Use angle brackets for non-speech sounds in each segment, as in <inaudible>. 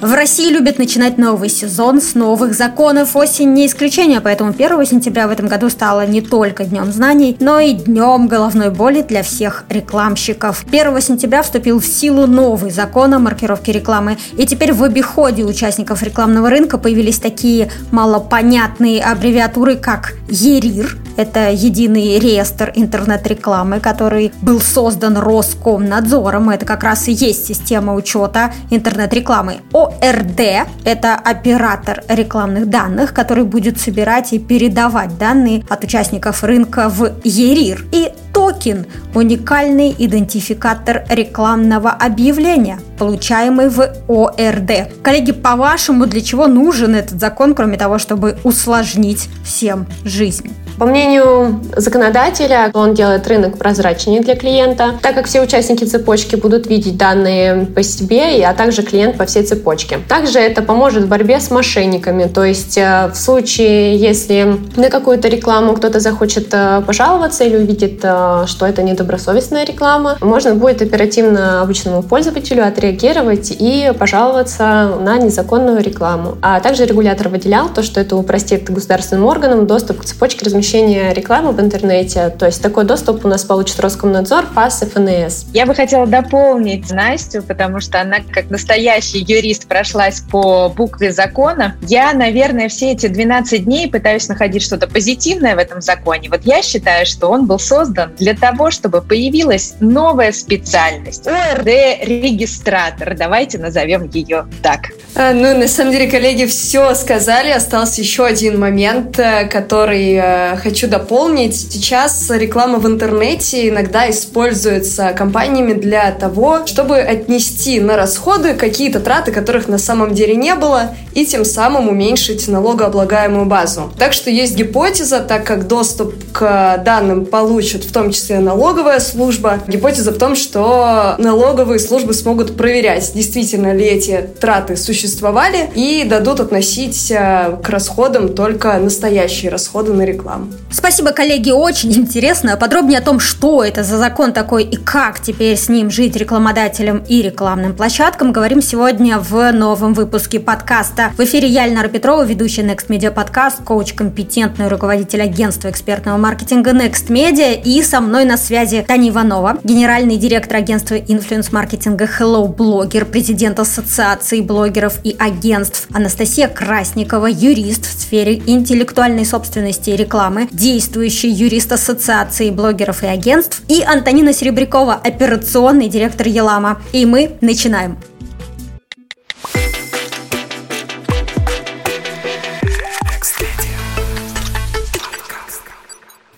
В России любят начинать новый сезон с новых законов. Осень не исключение, поэтому 1 сентября в этом году стало не только Днем знаний, но и Днем головной боли для всех рекламщиков. 1 сентября вступил в силу новый закон о маркировке рекламы. И теперь в обиходе участников рекламного рынка появились такие малопонятные аббревиатуры, как ЕРИР, это единый реестр интернет-рекламы, который был создан Роскомнадзором. Это как раз и есть система учета интернет-рекламы. ОРД – это оператор рекламных данных, который будет собирать и передавать данные от участников рынка в ЕРИР. И токен – уникальный идентификатор рекламного объявления, получаемый в ОРД. Коллеги, по-вашему, для чего нужен этот закон, кроме того, чтобы усложнить всем жизнь? По мнению законодателя, он делает рынок прозрачнее для клиента, так как все участники цепочки будут видеть данные по себе, а также клиент по всей цепочке. Также это поможет в борьбе с мошенниками, то есть э, в случае, если на какую-то рекламу кто-то захочет э, пожаловаться или увидит, э, что это недобросовестная реклама, можно будет оперативно обычному пользователю отреагировать и пожаловаться на незаконную рекламу. А также регулятор выделял то, что это упростит государственным органам доступ к цепочке размещения размещения рекламы в интернете. То есть такой доступ у нас получит Роскомнадзор, ФАС и ФНС. Я бы хотела дополнить Настю, потому что она как настоящий юрист прошлась по букве закона. Я, наверное, все эти 12 дней пытаюсь находить что-то позитивное в этом законе. Вот я считаю, что он был создан для того, чтобы появилась новая специальность. ОРД-регистратор. Давайте назовем ее так. А, ну, на самом деле, коллеги все сказали. Остался еще один момент, э, который э, хочу дополнить. Сейчас реклама в интернете иногда используется компаниями для того, чтобы отнести на расходы какие-то траты, которых на самом деле не было, и тем самым уменьшить налогооблагаемую базу. Так что есть гипотеза, так как доступ к данным получит в том числе налоговая служба, гипотеза в том, что налоговые службы смогут проверять, действительно ли эти траты существовали, и дадут относить э, к расходам только настоящие расходы на рекламу. Спасибо, коллеги, очень интересно. Подробнее о том, что это за закон такой и как теперь с ним жить рекламодателям и рекламным площадкам, говорим сегодня в новом выпуске подкаста. В эфире я, Эльнара Петрова, ведущая Next Media подкаст, коуч, компетентный руководитель агентства экспертного маркетинга Next Media и со мной на связи Таня Иванова, генеральный директор агентства инфлюенс-маркетинга Hello Blogger, президент Ассоциации блогеров и агентств Анастасия Красникова, юрист в сфере интеллектуальной собственности и рекламы программы, действующий юрист Ассоциации блогеров и агентств, и Антонина Серебрякова, операционный директор Елама. И мы начинаем.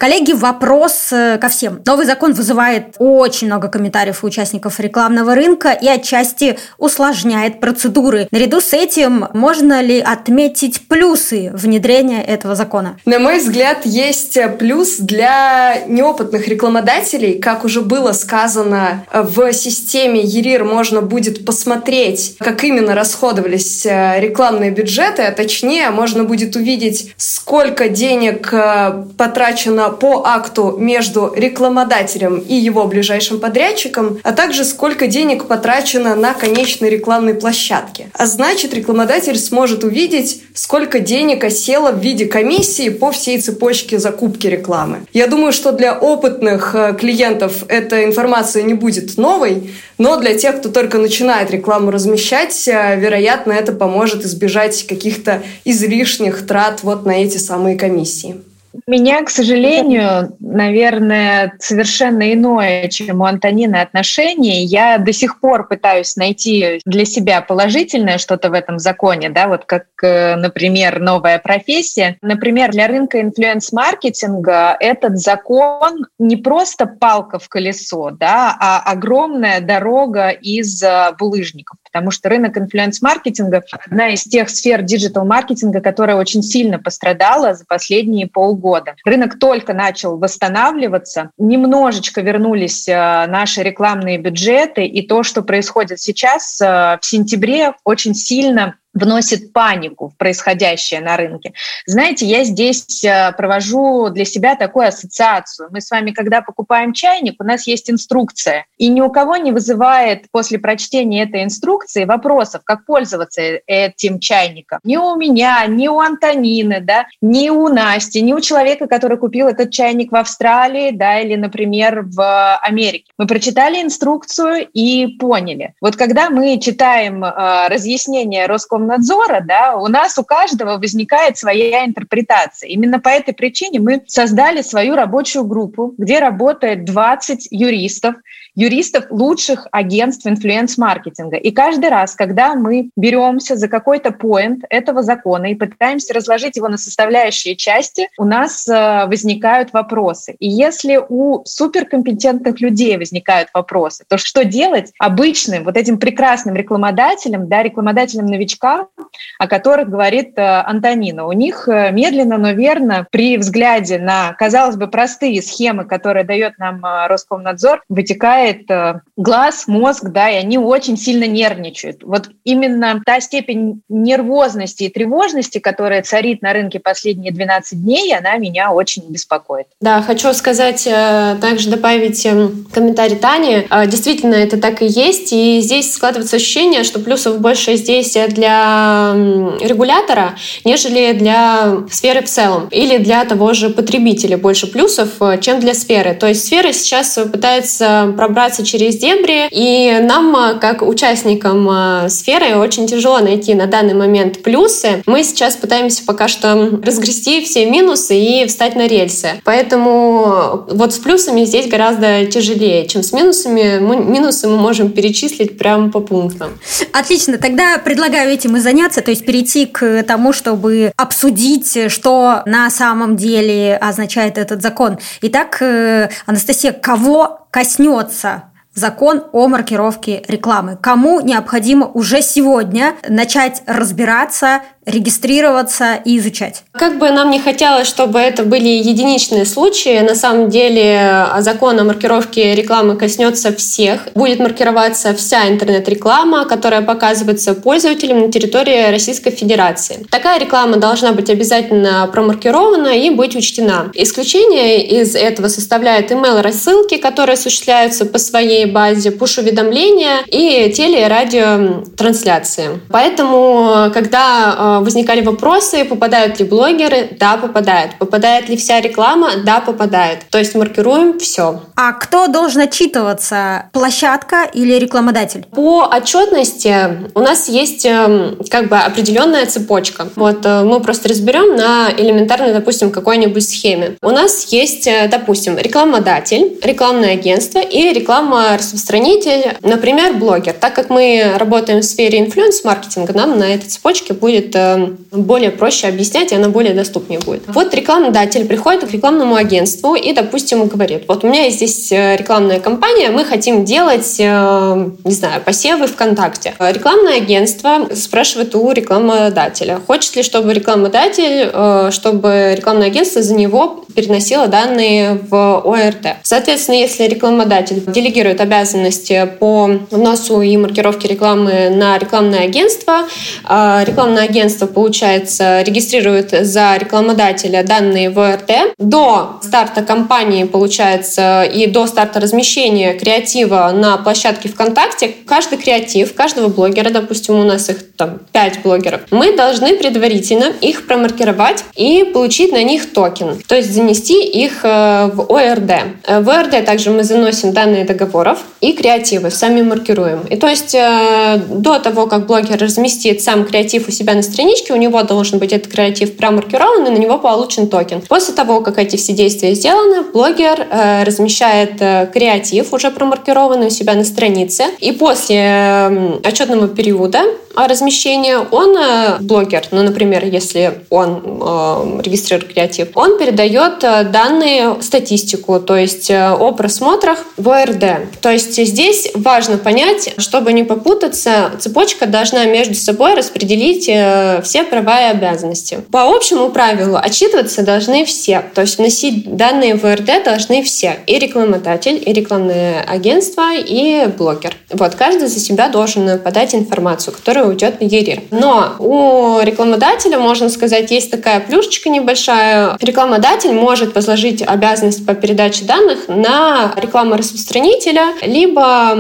Коллеги, вопрос э, ко всем. Новый закон вызывает очень много комментариев у участников рекламного рынка и отчасти усложняет процедуры. Наряду с этим можно ли отметить плюсы внедрения этого закона? На мой взгляд, есть плюс для неопытных рекламодателей. Как уже было сказано, в системе ЕРИР можно будет посмотреть, как именно расходовались э, рекламные бюджеты, а точнее можно будет увидеть, сколько денег э, потрачено по акту между рекламодателем и его ближайшим подрядчиком, а также сколько денег потрачено на конечной рекламной площадке. А значит, рекламодатель сможет увидеть, сколько денег осело в виде комиссии по всей цепочке закупки рекламы. Я думаю, что для опытных э, клиентов эта информация не будет новой, но для тех, кто только начинает рекламу размещать, э, вероятно, это поможет избежать каких-то излишних трат вот на эти самые комиссии. Меня, к сожалению, наверное, совершенно иное, чем у Антонины отношение. Я до сих пор пытаюсь найти для себя положительное что-то в этом законе, да, вот как, э, например, новая профессия. Например, для рынка инфлюенс-маркетинга этот закон не просто палка в колесо, да, а огромная дорога из э, булыжников потому что рынок инфлюенс-маркетинга – одна из тех сфер диджитал-маркетинга, которая очень сильно пострадала за последние полгода. Рынок только начал восстанавливаться, немножечко вернулись э, наши рекламные бюджеты, и то, что происходит сейчас э, в сентябре, очень сильно вносит панику в происходящее на рынке. Знаете, я здесь э, провожу для себя такую ассоциацию. Мы с вами, когда покупаем чайник, у нас есть инструкция, и ни у кого не вызывает после прочтения этой инструкции вопросов, как пользоваться этим чайником. Ни у меня, ни у Антонины, да, ни у Насти, ни у человека, который купил этот чайник в Австралии, да, или, например, в Америке. Мы прочитали инструкцию и поняли. Вот когда мы читаем э, разъяснение Роскомнадзора Роскомнадзора, да, у нас у каждого возникает своя интерпретация. Именно по этой причине мы создали свою рабочую группу, где работает 20 юристов, юристов лучших агентств инфлюенс-маркетинга. И каждый раз, когда мы беремся за какой-то поинт этого закона и пытаемся разложить его на составляющие части, у нас э, возникают вопросы. И если у суперкомпетентных людей возникают вопросы, то что делать обычным вот этим прекрасным рекламодателям, да, рекламодателям-новичкам, о которых говорит э, Антонина? У них э, медленно, но верно при взгляде на, казалось бы, простые схемы, которые дает нам Роскомнадзор, вытекает напрягает э, глаз, мозг, да, и они очень сильно нервничают. Вот именно та степень нервозности и тревожности, которая царит на рынке последние 12 дней, она меня очень беспокоит. Да, хочу сказать, э, также добавить эм, комментарий Тани. Э, действительно, это так и есть, и здесь складывается ощущение, что плюсов больше здесь для регулятора, нежели для сферы в целом, или для того же потребителя больше плюсов, чем для сферы. То есть сфера сейчас пытается пробраться через дебри, и нам, а, как участникам а, сферы, очень тяжело найти на данный момент плюсы. Мы сейчас пытаемся пока что разгрести все минусы и встать на рельсы. Поэтому вот с плюсами здесь гораздо тяжелее, чем с минусами. Мы, минусы мы можем перечислить прямо по пунктам. Отлично, тогда предлагаю этим и заняться, то есть перейти к тому, чтобы обсудить, что на самом деле означает этот закон. Итак, э, Анастасия, кого коснется закон о маркировке рекламы. Кому необходимо уже сегодня начать разбираться регистрироваться и изучать. Как бы нам не хотелось, чтобы это были единичные случаи, на самом деле закон о маркировке рекламы коснется всех. Будет маркироваться вся интернет-реклама, которая показывается пользователям на территории Российской Федерации. Такая реклама должна быть обязательно промаркирована и быть учтена. Исключение из этого составляют email-рассылки, которые осуществляются по своей базе, пуш-уведомления и теле- и радиотрансляции. Поэтому, когда э, возникали вопросы, попадают ли блогеры? Да, попадают. Попадает ли вся реклама? Да, попадает. То есть маркируем все. А кто должен отчитываться? Площадка или рекламодатель? По отчетности у нас есть эм, как бы определенная цепочка. Вот э, мы просто разберем на элементарной, допустим, какой-нибудь схеме. У нас есть, э, допустим, рекламодатель, рекламное агентство и реклама-распространитель, например, блогер. Так как мы работаем в сфере инфлюенс-маркетинга, нам на этой цепочке будет Э, более проще объяснять, и она более доступнее будет. Вот рекламодатель приходит к рекламному агентству и, допустим, говорит, вот у меня есть здесь э, рекламная кампания, мы хотим делать, э, не знаю, посевы ВКонтакте. Рекламное агентство спрашивает у рекламодателя, хочет ли, чтобы рекламодатель, чтобы рекламное агентство за него переносило данные в ОРТ. Соответственно, если рекламодатель делегирует обязанности по вносу и маркировке рекламы на рекламное агентство, рекламное агентство агентство, получается, регистрирует за рекламодателя данные в ОРД. До старта кампании, получается, и до старта размещения креатива на площадке ВКонтакте, каждый креатив, каждого блогера, допустим, у нас их там 5 блогеров, мы должны предварительно их промаркировать и получить на них токен, то есть занести их э, в ОРД. Э, в ОРД также мы заносим данные договоров и креативы, сами маркируем. И то есть э, до того, как блогер разместит сам креатив у себя на странице, страничке, у него должен быть этот креатив промаркирован, и на него получен токен. После того, как эти все действия сделаны, блогер э, размещает э, креатив, уже промаркированный у себя на странице, и после э, отчетного периода размещения он, э, блогер, ну, например, если он э, регистрирует креатив, он передает э, данные, статистику, то есть э, о просмотрах в ОРД. То есть здесь важно понять, чтобы не попутаться, цепочка должна между собой распределить э, все права и обязанности. По общему правилу отчитываться должны все. То есть вносить данные в РД должны все. И рекламодатель, и рекламное агентство, и блогер. Вот, каждый за себя должен подать информацию, которая уйдет на ЕРИР. Но у рекламодателя, можно сказать, есть такая плюшечка небольшая. Рекламодатель может возложить обязанность по передаче данных на рекламу-распространителя, либо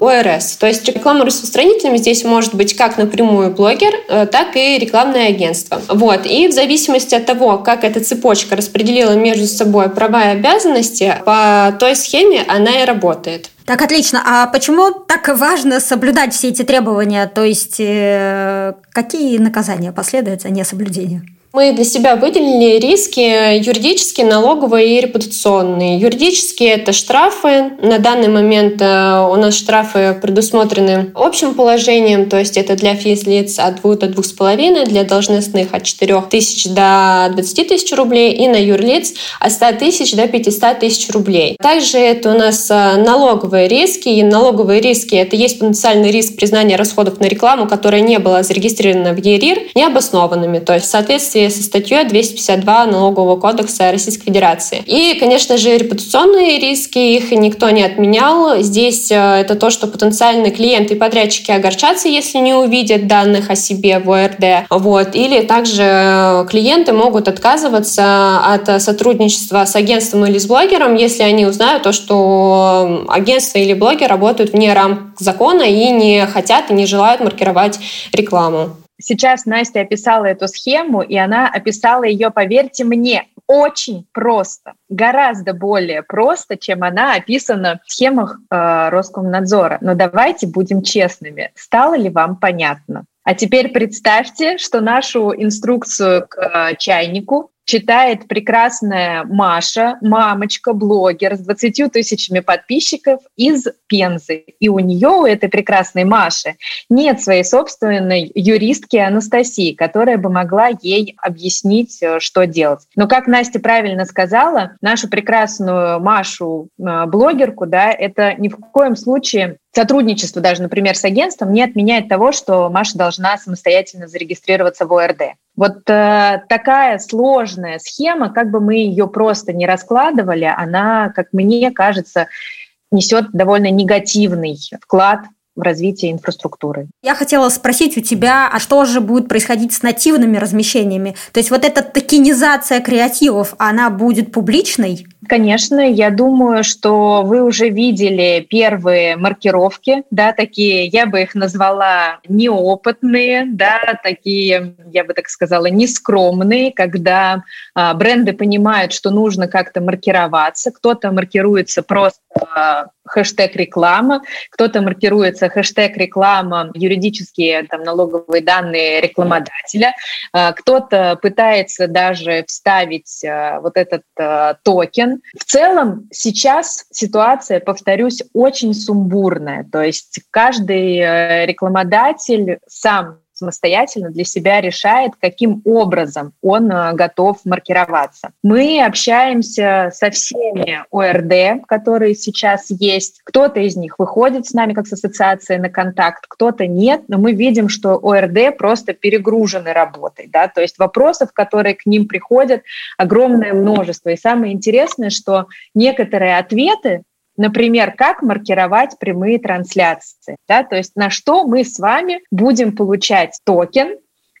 ОРС. То есть рекламу-распространителем здесь может быть как напрямую блогер, э, так и рекламное агентство. Вот. И в зависимости от того, как эта цепочка распределила между собой права и обязанности, по той схеме она и работает. Так, отлично. А почему так важно соблюдать все эти требования? То есть, э, какие наказания последуют за несоблюдение? Мы для себя выделили риски юридические, налоговые и репутационные. Юридические – это штрафы. На данный момент э, у нас штрафы предусмотрены общим положением, то есть это для физлиц от 2 до 2,5, для должностных от 4 тысяч до 20 тысяч рублей и на юрлиц от 100 тысяч до 500 тысяч рублей. Также это у нас э, налоговые риски. И налоговые риски – это есть потенциальный риск признания расходов на рекламу, которая не была зарегистрирована в ЕРИР, необоснованными. То есть в соответствии со статьей 252 Налогового кодекса Российской Федерации. И, конечно же, репутационные риски, их никто не отменял. Здесь э, это то, что потенциальные клиенты и подрядчики огорчатся, если не увидят данных о себе в ОРД. Вот. Или также э, клиенты могут отказываться от сотрудничества с агентством или с блогером, если они узнают то, что агентство или блогер работают вне рамок закона и не хотят и не желают маркировать рекламу. Сейчас Настя описала эту схему, и она описала ее, поверьте мне, очень просто, гораздо более просто, чем она описана в схемах э, Роскомнадзора. Но давайте будем честными. Стало ли вам понятно? А теперь представьте, что нашу инструкцию к э, чайнику читает прекрасная Маша, мамочка, блогер с 20 тысячами подписчиков из Пензы. И у нее, у этой прекрасной Маши, нет своей собственной юристки Анастасии, которая бы могла ей объяснить, э, что делать. Но, как Настя правильно сказала, нашу прекрасную Машу, э, блогерку, да, это ни в коем случае сотрудничество даже, например, с агентством не отменяет того, что Маша должна самостоятельно зарегистрироваться в ОРД. Вот э, такая сложная схема, как бы мы ее просто не раскладывали, она, как мне кажется, несет довольно негативный вклад в развитие инфраструктуры. Я хотела спросить у тебя, а что же будет происходить с нативными размещениями? То есть вот эта токенизация креативов, она будет публичной? Конечно, я думаю, что вы уже видели первые маркировки, да, такие, я бы их назвала неопытные, да, такие, я бы так сказала, нескромные, когда а, бренды понимают, что нужно как-то маркироваться, кто-то маркируется просто хэштег реклама, кто-то маркируется хэштег реклама, юридические там, налоговые данные рекламодателя, а, кто-то пытается даже вставить а, вот этот а, токен. В целом сейчас ситуация, повторюсь, очень сумбурная, то есть каждый э, рекламодатель сам самостоятельно для себя решает, каким образом он э, готов маркироваться. Мы общаемся со всеми ОРД, которые сейчас есть. Кто-то из них выходит с нами как с ассоциацией на контакт, кто-то нет, но мы видим, что ОРД просто перегружены работой. Да? То есть вопросов, которые к ним приходят, огромное множество. И самое интересное, что некоторые ответы Например, как маркировать прямые трансляции, да, то есть на что мы с вами будем получать токен,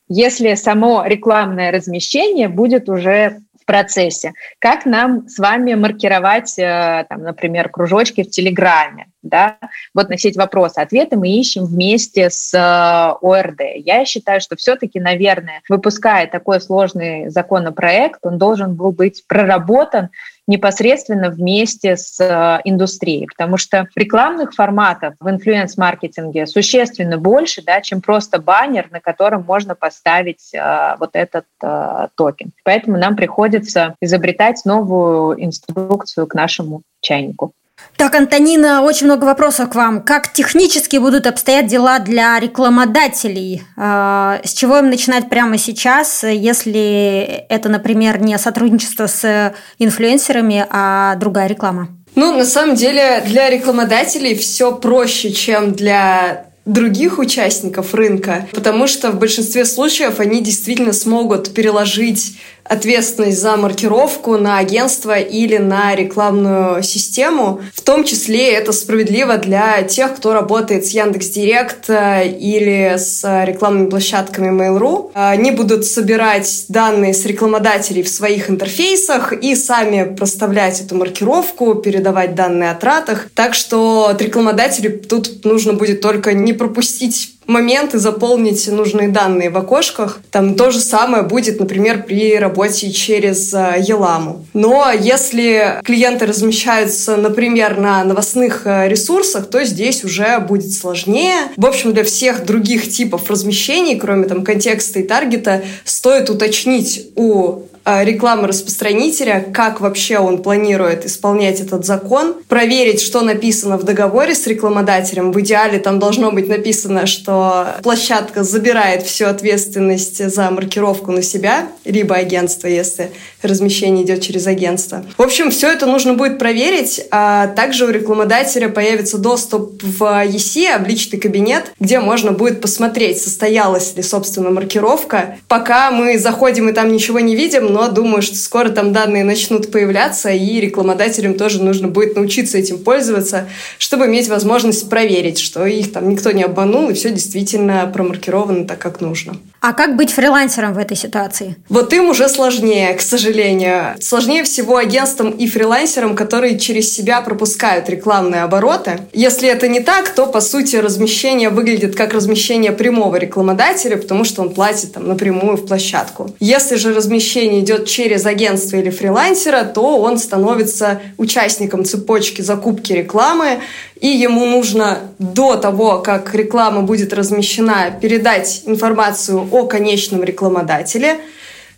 если само рекламное размещение будет уже в процессе. Как нам с вами маркировать, э, там, например, кружочки в Телеграме? Да? Вот на все эти вопросы, ответы мы ищем вместе с э, ОРД. Я считаю, что все-таки, наверное, выпуская такой сложный законопроект, он должен был быть проработан непосредственно вместе с э, индустрией, потому что рекламных форматов в инфлюенс-маркетинге существенно больше, да, чем просто баннер, на котором можно поставить э, вот этот э, токен. Поэтому нам приходится изобретать новую инструкцию к нашему чайнику. Так, Антонина, очень много вопросов к вам. Как технически будут обстоять дела для рекламодателей? А, с чего им начинать прямо сейчас, если это, например, не сотрудничество с инфлюенсерами, а другая реклама? Ну, на самом деле, для рекламодателей все проще, чем для других участников рынка, потому что в большинстве случаев они действительно смогут переложить ответственность за маркировку на агентство или на рекламную систему. В том числе это справедливо для тех, кто работает с Яндекс.Директ э, или с рекламными площадками Mail.ru. Они будут собирать данные с рекламодателей в своих интерфейсах и сами проставлять эту маркировку, передавать данные о тратах. Так что от рекламодателей тут нужно будет только не пропустить моменты заполнить нужные данные в окошках. Там то же самое будет, например, при работе через э, Еламу. Но если клиенты размещаются, например, на новостных э, ресурсах, то здесь уже будет сложнее. В общем, для всех других типов размещений, кроме там контекста и таргета, стоит уточнить у рекламы распространителя, как вообще он планирует исполнять этот закон, проверить, что написано в договоре с рекламодателем. В идеале там должно быть написано, что площадка забирает всю ответственность за маркировку на себя, либо агентство, если размещение идет через агентство. В общем, все это нужно будет проверить. А также у рекламодателя появится доступ в EC, в личный кабинет, где можно будет посмотреть, состоялась ли, собственно, маркировка. Пока мы заходим и там ничего не видим, но думаю, что скоро там данные начнут появляться, и рекламодателям тоже нужно будет научиться этим пользоваться, чтобы иметь возможность проверить, что их там никто не обманул, и все действительно промаркировано так, как нужно. А как быть фрилансером в этой ситуации? Вот им уже сложнее, к сожалению. Сложнее всего агентствам и фрилансерам, которые через себя пропускают рекламные обороты. Если это не так, то, по сути, размещение выглядит как размещение прямого рекламодателя, потому что он платит там напрямую в площадку. Если же размещение идет через агентство или фрилансера, то он становится участником цепочки закупки рекламы, и ему нужно до того, как реклама будет размещена, передать информацию о конечном рекламодателе.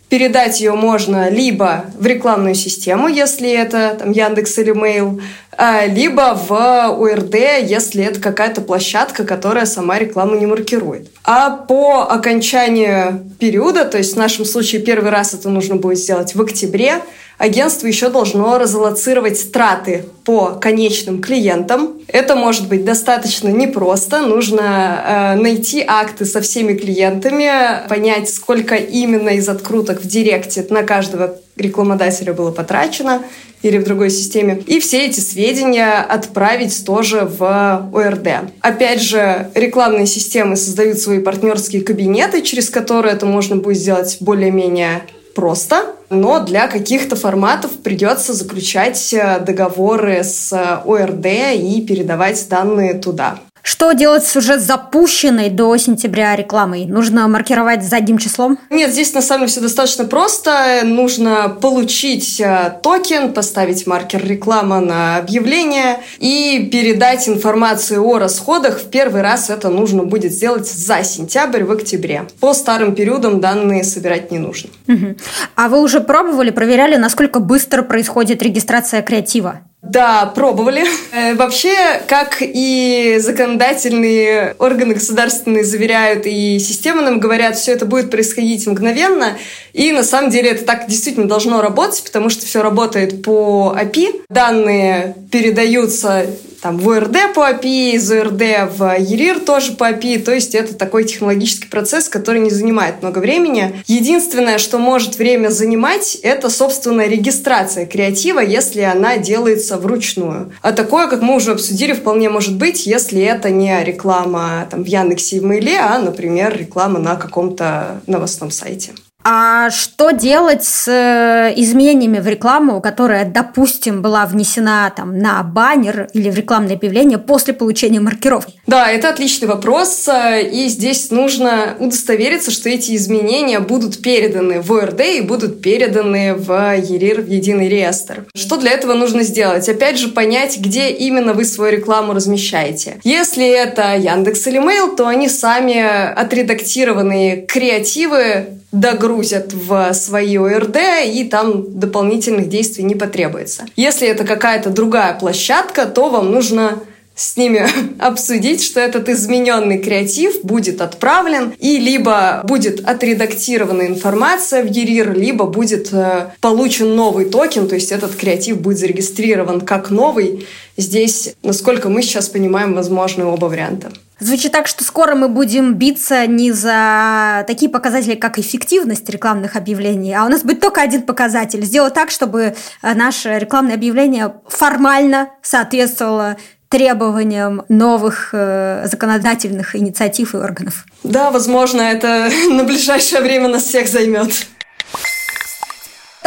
Передать ее можно либо в рекламную систему, если это там, Яндекс или Mail, а, либо в УРД, если это какая-то площадка, которая сама рекламу не маркирует. А по окончанию периода, то есть в нашем случае первый раз это нужно будет сделать в октябре, агентство еще должно разалоцировать траты по конечным клиентам. Это может быть достаточно непросто. Нужно э, найти акты со всеми клиентами, понять, сколько именно из откруток в директе на каждого рекламодателя было потрачено или в другой системе. И все эти сведения отправить тоже в ОРД. Опять же, рекламные системы создают свои партнерские кабинеты, через которые это можно будет сделать более-менее просто, но для каких-то форматов придется заключать э, договоры с ОРД и передавать данные туда. Что делать с уже запущенной до сентября рекламой? Нужно маркировать задним числом? Нет, здесь на самом деле все достаточно просто. Нужно получить э, токен, поставить маркер реклама на объявление и передать информацию о расходах. В первый раз это нужно будет сделать за сентябрь в октябре. По старым периодам данные собирать не нужно. Угу. А вы уже пробовали, проверяли, насколько быстро происходит регистрация креатива? Да, пробовали. Э, вообще, как и законодательные органы государственные заверяют, и системы нам говорят, все это будет происходить мгновенно. И на самом деле это так действительно должно работать, потому что все работает по API. Данные передаются там, в ОРД по API, из ОРД в ERIR тоже по API. То есть это такой технологический процесс, который не занимает много времени. Единственное, что может время занимать, это, собственно, регистрация креатива, если она делается вручную. А такое, как мы уже обсудили, вполне может быть, если это не реклама там, в Яндексе и в Мейле, а, например, реклама на каком-то новостном сайте. А что делать с э, изменениями в рекламу, которая, допустим, была внесена там, на баннер или в рекламное объявление после получения маркировки? Да, это отличный вопрос. И здесь нужно удостовериться, что эти изменения будут переданы в ОРД и будут переданы в ЕРИР, в единый реестр. Что для этого нужно сделать? Опять же, понять, где именно вы свою рекламу размещаете. Если это Яндекс или Mail, то они сами отредактированные креативы догрузят в свои ОРД, и там дополнительных действий не потребуется. Если это какая-то другая площадка, то вам нужно с ними <laughs> обсудить, что этот измененный креатив будет отправлен и либо будет отредактирована информация в ЕРИР, либо будет э, получен новый токен, то есть этот креатив будет зарегистрирован как новый. Здесь, насколько мы сейчас понимаем, возможны оба варианта. Звучит так, что скоро мы будем биться не за такие показатели, как эффективность рекламных объявлений, а у нас будет только один показатель. Сделать так, чтобы э, наше рекламное объявление формально соответствовало требованиям новых э, законодательных инициатив и органов. Да, возможно, это <laughs> на ближайшее время нас всех займет.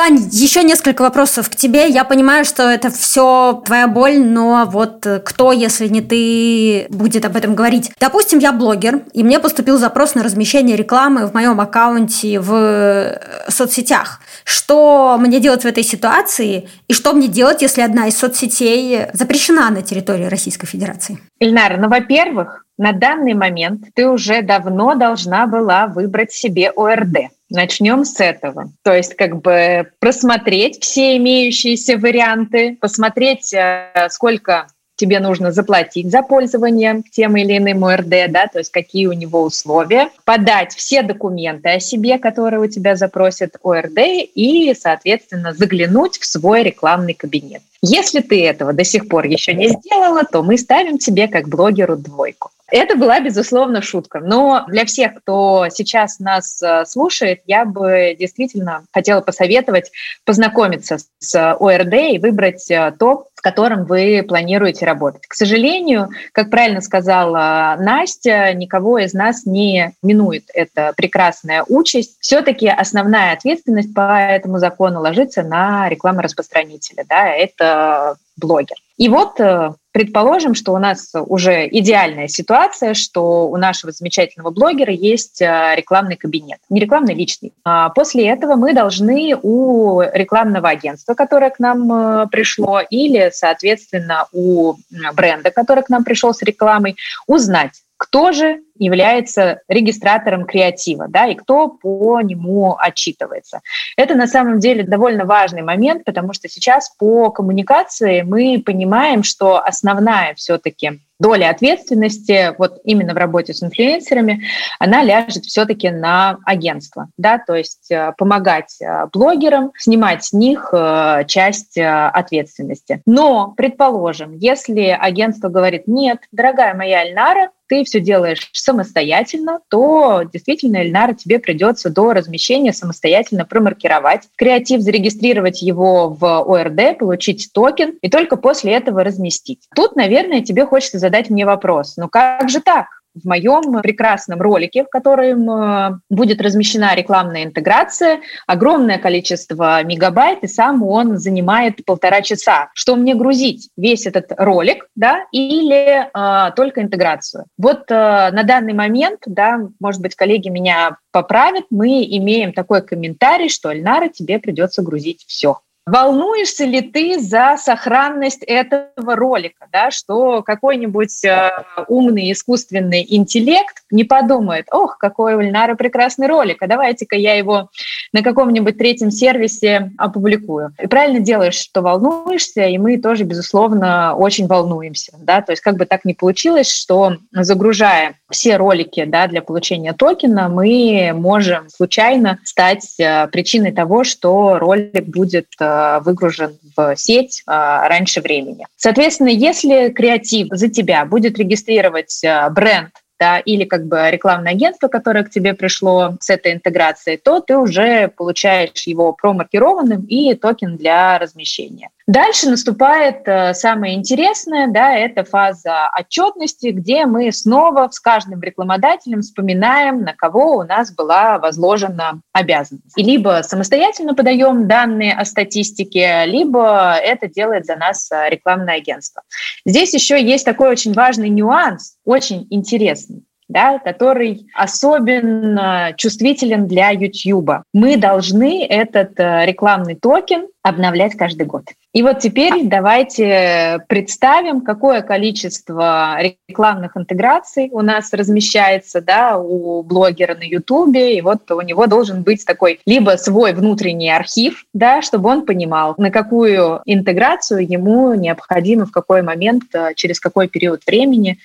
Тань, еще несколько вопросов к тебе. Я понимаю, что это все твоя боль, но вот э, кто, если не ты, будет об этом говорить? Допустим, я блогер, и мне поступил запрос на размещение рекламы в моем аккаунте в э, соцсетях. Что мне делать в этой ситуации? И что мне делать, если одна из соцсетей запрещена на территории Российской Федерации? Ильнара, ну, во-первых, на данный момент ты уже давно должна была выбрать себе ОРД. Начнем с этого. То есть как бы просмотреть все имеющиеся варианты, посмотреть, э, сколько тебе нужно заплатить за пользование тем или иным ОРД, да, то есть какие у него условия, подать все документы о себе, которые у тебя запросит ОРД, и, соответственно, заглянуть в свой рекламный кабинет. Если ты этого до сих пор еще не сделала, то мы ставим тебе как блогеру двойку. Это была, безусловно, шутка. Но для всех, кто сейчас нас э, слушает, я бы действительно хотела посоветовать познакомиться с ОРД и выбрать э, то, в котором вы планируете работать. К сожалению, как правильно сказала Настя, никого из нас не минует эта прекрасная участь. Все-таки основная ответственность по этому закону ложится на рекламораспространителя. Да, это блогер. И вот э, предположим, что у нас уже идеальная ситуация, что у нашего замечательного блогера есть э, рекламный кабинет, не рекламный, личный. А после этого мы должны у рекламного агентства, которое к нам пришло, или, соответственно, у бренда, который к нам пришел с рекламой, узнать, кто же является регистратором креатива, да, и кто по нему отчитывается. Это на самом деле довольно важный момент, потому что сейчас по коммуникации мы понимаем, что основная все-таки доля ответственности вот именно в работе с инфлюенсерами, она ляжет все-таки на агентство, да, то есть э, помогать э, блогерам, снимать с них э, часть ответственности. Но, предположим, если агентство говорит, нет, дорогая моя Альнара, ты все делаешь самостоятельно, то действительно, Эльнара, тебе придется до размещения самостоятельно промаркировать креатив, зарегистрировать его в ОРД, получить токен и только после этого разместить. Тут, наверное, тебе хочется задать мне вопрос, ну как же так? В моем прекрасном ролике, в котором э, будет размещена рекламная интеграция, огромное количество мегабайт, и сам он занимает полтора часа. Что мне грузить? Весь этот ролик, да, или э, только интеграцию? Вот э, на данный момент, да, может быть, коллеги меня поправят, мы имеем такой комментарий, что Альнара, тебе придется грузить все. Волнуешься ли ты за сохранность этого ролика, да, что какой-нибудь э, умный искусственный интеллект не подумает, ох, какой у Ильнара прекрасный ролик, а давайте-ка я его на каком-нибудь третьем сервисе опубликую. И правильно делаешь, что волнуешься, и мы тоже, безусловно, очень волнуемся, да, то есть как бы так ни получилось, что загружая все ролики, да, для получения токена, мы можем случайно стать э, причиной того, что ролик будет Э, выгружен в сеть э, раньше времени. Соответственно, если креатив за тебя будет регистрировать э, бренд да, или как бы рекламное агентство, которое к тебе пришло с этой интеграцией, то ты уже получаешь его промаркированным и токен для размещения. Дальше наступает э, самое интересное, да, это фаза отчетности, где мы снова с каждым рекламодателем вспоминаем, на кого у нас была возложена обязанность. И либо самостоятельно подаем данные о статистике, либо это делает за нас э, рекламное агентство. Здесь еще есть такой очень важный нюанс, очень интересный. Да, который особенно чувствителен для YouTube. Мы должны этот э, рекламный токен обновлять каждый год. И вот теперь давайте представим, какое количество рекламных интеграций у нас размещается да, у блогера на YouTube. И вот у него должен быть такой либо свой внутренний архив, да, чтобы он понимал, на какую интеграцию ему необходимо, в какой момент, э, через какой период времени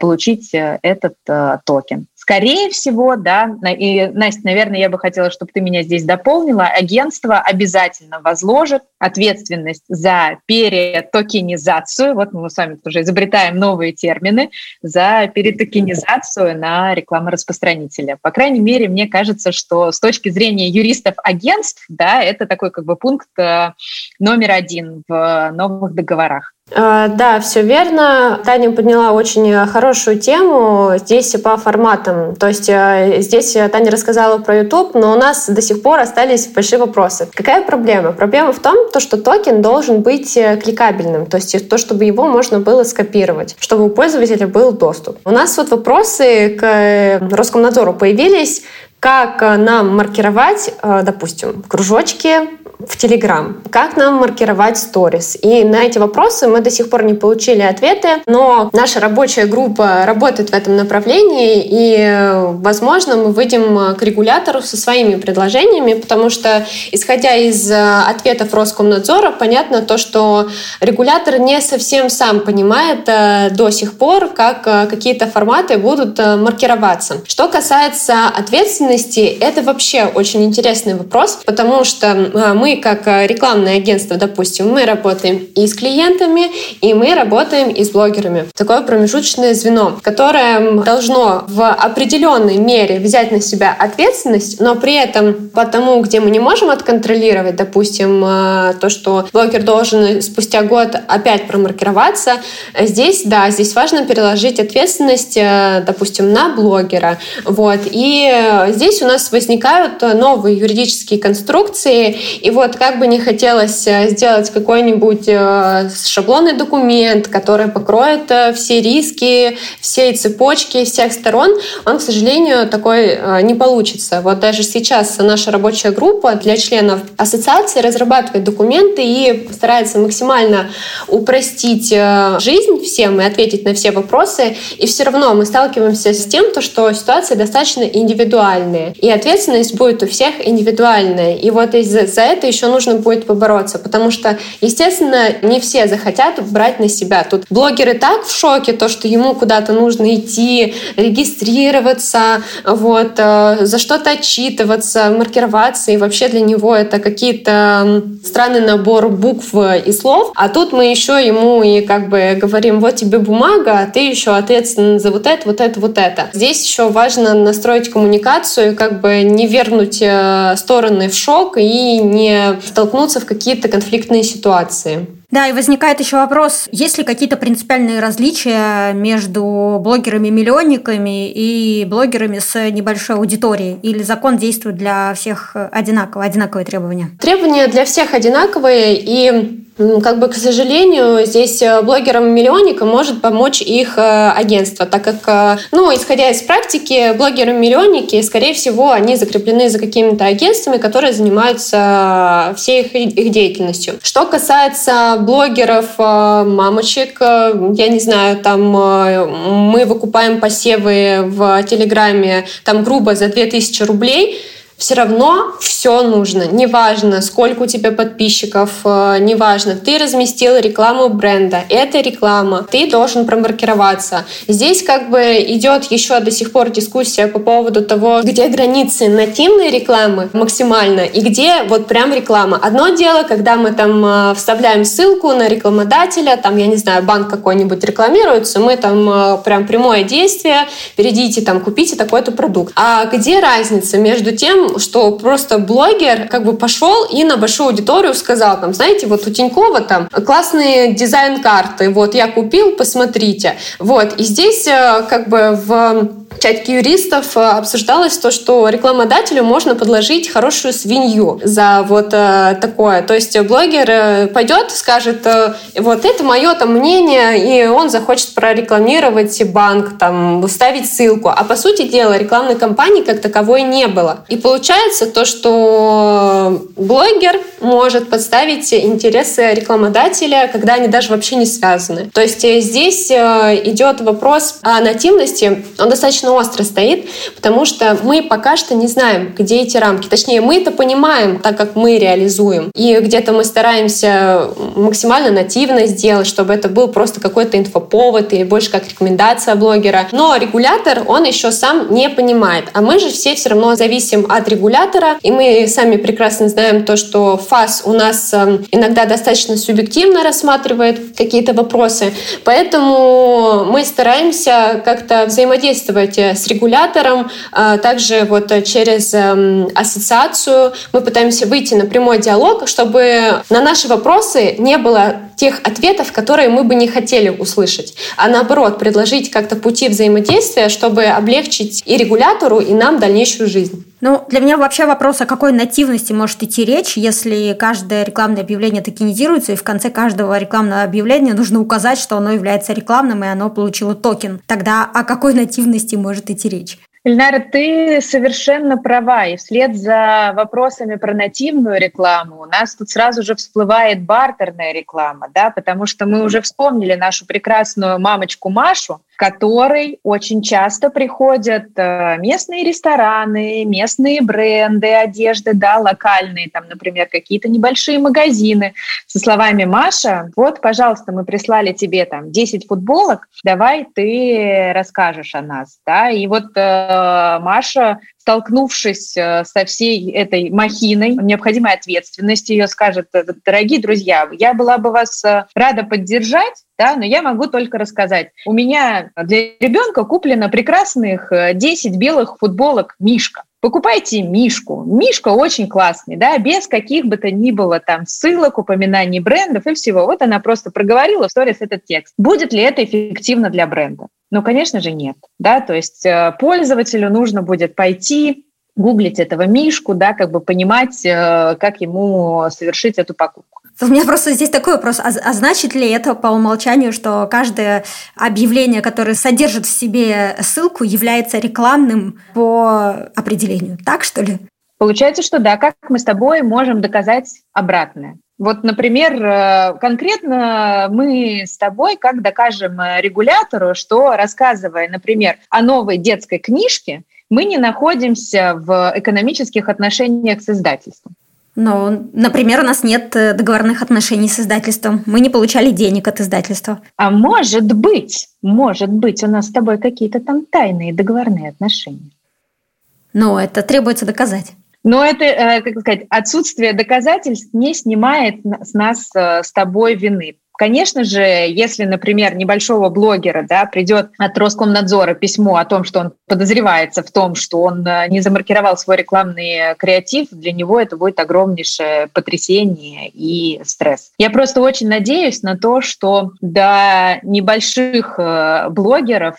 получить этот токен. Скорее всего, да, и, Настя, наверное, я бы хотела, чтобы ты меня здесь дополнила, агентство обязательно возложит ответственность за перетокенизацию, вот мы с вами уже изобретаем новые термины, за перетокенизацию на рекламораспространителя. По крайней мере, мне кажется, что с точки зрения юристов агентств, да, это такой как бы пункт э, номер один в новых договорах. А, да, все верно. Таня подняла очень хорошую тему здесь по форматам. То есть э, здесь Таня рассказала про YouTube, но у нас до сих пор остались большие вопросы. Какая проблема? Проблема в том, то, что токен должен быть э, кликабельным, то есть то, чтобы его можно было скопировать, чтобы у пользователя был доступ. У нас вот вопросы к э, Роскомнадзору появились, как нам маркировать, допустим, кружочки в Телеграм, как нам маркировать сторис. И на эти вопросы мы до сих пор не получили ответы, но наша рабочая группа работает в этом направлении, и, возможно, мы выйдем к регулятору со своими предложениями, потому что, исходя из э, ответов Роскомнадзора, понятно то, что регулятор не совсем сам понимает э, до сих пор, как э, какие-то форматы будут маркироваться. Что касается ответственности, это вообще очень интересный вопрос, потому что мы как э, рекламное агентство, допустим, мы работаем и с клиентами, и мы работаем и с блогерами. Такое промежуточное звено, которое должно в определенной мере взять на себя ответственность, но при этом по тому, где мы не можем отконтролировать, допустим, э, то, что блогер должен спустя год опять промаркироваться, здесь, да, здесь важно переложить ответственность, э, допустим, на блогера. Вот. И здесь у нас возникают новые юридические конструкции, и вот как бы не хотелось э, сделать какой-нибудь э, шаблонный документ, который покроет э, все риски, все цепочки всех сторон, он, к сожалению, такой не получится. Вот даже сейчас наша рабочая группа для членов ассоциации разрабатывает документы и старается максимально упростить жизнь всем и ответить на все вопросы. И все равно мы сталкиваемся с тем, то, что ситуация достаточно индивидуальная. И ответственность будет у всех индивидуальная. И вот из-за этого еще нужно будет побороться, потому что, естественно, не все захотят брать на себя. Тут блогеры так в шоке, то, что ему куда-то нужно идти, регистрироваться, вот, э, за что-то отчитываться, маркироваться, и вообще для него это какие-то странный набор букв и слов. А тут мы еще ему и как бы говорим, вот тебе бумага, а ты еще ответственен за вот это, вот это, вот это. Здесь еще важно настроить коммуникацию, как бы не вернуть э, стороны в шок и не столкнуться в какие-то конфликтные ситуации. Да, и возникает еще вопрос, есть ли какие-то принципиальные различия между блогерами-миллионниками и блогерами с небольшой аудиторией? Или закон действует для всех одинаково, одинаковые требования? Требования для всех одинаковые, и как бы, к сожалению, здесь э, блогерам-миллионникам может помочь их э, агентство, так как, э, ну, исходя из практики, блогеры-миллионники, скорее всего, они закреплены за какими-то агентствами, которые занимаются всей их, их деятельностью. Что касается блогеров, мамочек, я не знаю, там мы выкупаем посевы в Телеграме, там грубо за 2000 рублей, все равно все нужно. Неважно, сколько у тебя подписчиков, э, неважно. Ты разместил рекламу бренда, это реклама, ты должен промаркироваться. Здесь как бы идет еще до сих пор дискуссия по поводу того, где границы нативной рекламы максимально и где вот прям реклама. Одно дело, когда мы там э, вставляем ссылку на рекламодателя, там, я не знаю, банк какой-нибудь рекламируется, мы там э, прям прямое действие, перейдите там, купите такой-то продукт. А где разница между тем, что просто блогер как бы пошел и на большую аудиторию сказал, там, знаете, вот у Тинькова там классные дизайн-карты, вот я купил, посмотрите. Вот, и здесь э, как бы в чатике юристов обсуждалось то, что рекламодателю можно подложить хорошую свинью за вот такое. То есть блогер пойдет, скажет, вот это мое там мнение, и он захочет прорекламировать банк, там, ставить ссылку. А по сути дела рекламной кампании как таковой не было. И получается то, что блогер может подставить интересы рекламодателя, когда они даже вообще не связаны. То есть э, здесь э, идет вопрос о нативности, он достаточно остро стоит, потому что мы пока что не знаем, где эти рамки. Точнее, мы это понимаем, так как мы реализуем. И где-то мы стараемся максимально нативно сделать, чтобы это был просто какой-то инфоповод и больше как рекомендация блогера. Но регулятор, он еще сам не понимает. А мы же все все равно зависим от регулятора, и мы сами прекрасно знаем то, что ФАС у нас эм, иногда достаточно субъективно рассматривает какие-то вопросы. Поэтому мы стараемся как-то взаимодействовать э, с регулятором, а также вот через эм, ассоциацию мы пытаемся выйти на прямой диалог, чтобы на наши вопросы не было тех ответов, которые мы бы не хотели услышать, а наоборот предложить как-то пути взаимодействия, чтобы облегчить и регулятору, и нам дальнейшую жизнь. Ну, для меня вообще вопрос, о какой нативности может идти речь, если каждое рекламное объявление токенизируется, и в конце каждого рекламного объявления нужно указать, что оно является рекламным, и оно получило токен. Тогда о какой нативности может идти речь? Ильнара, ты совершенно права. И вслед за вопросами про нативную рекламу у нас тут сразу же всплывает бартерная реклама, да, потому что мы уже вспомнили нашу прекрасную мамочку Машу, в которой очень часто приходят э, местные рестораны, местные бренды одежды, да, локальные, там, например, какие-то небольшие магазины со словами «Маша, вот, пожалуйста, мы прислали тебе там 10 футболок, давай ты расскажешь о нас». Да? И вот э, Маша столкнувшись э, со всей этой махиной, необходимой ответственности, ее скажет, дорогие друзья, я была бы вас э, рада поддержать, да, но я могу только рассказать. У меня для ребенка куплено прекрасных 10 э, белых футболок «Мишка». Покупайте Мишку. Мишка очень классный, да, без каких бы то ни было там ссылок, упоминаний брендов и всего. Вот она просто проговорила в сторис этот текст. Будет ли это эффективно для бренда? Ну, конечно же, нет. Да? То есть э, пользователю нужно будет пойти, гуглить этого Мишку, да, как бы понимать, э, как ему совершить эту покупку. У меня просто здесь такой вопрос. А, а значит ли это по умолчанию, что каждое объявление, которое содержит в себе ссылку, является рекламным по определению? Так что ли? Получается, что да. Как мы с тобой можем доказать обратное? Вот, например, э, конкретно мы с тобой как докажем регулятору, что, рассказывая, например, о новой детской книжке, мы не находимся в экономических отношениях с издательством. Ну, например, у нас нет э, договорных отношений с издательством. Мы не получали денег от издательства. А может быть, может быть, у нас с тобой какие-то там тайные договорные отношения. Но это требуется доказать. Но это, э, как сказать, отсутствие доказательств не снимает с нас э, с тобой вины. Конечно же, если, например, небольшого блогера да, придет от Роскомнадзора письмо о том, что он подозревается в том, что он э, не замаркировал свой рекламный креатив, для него это будет огромнейшее потрясение и стресс. Я просто очень надеюсь на то, что до небольших блогеров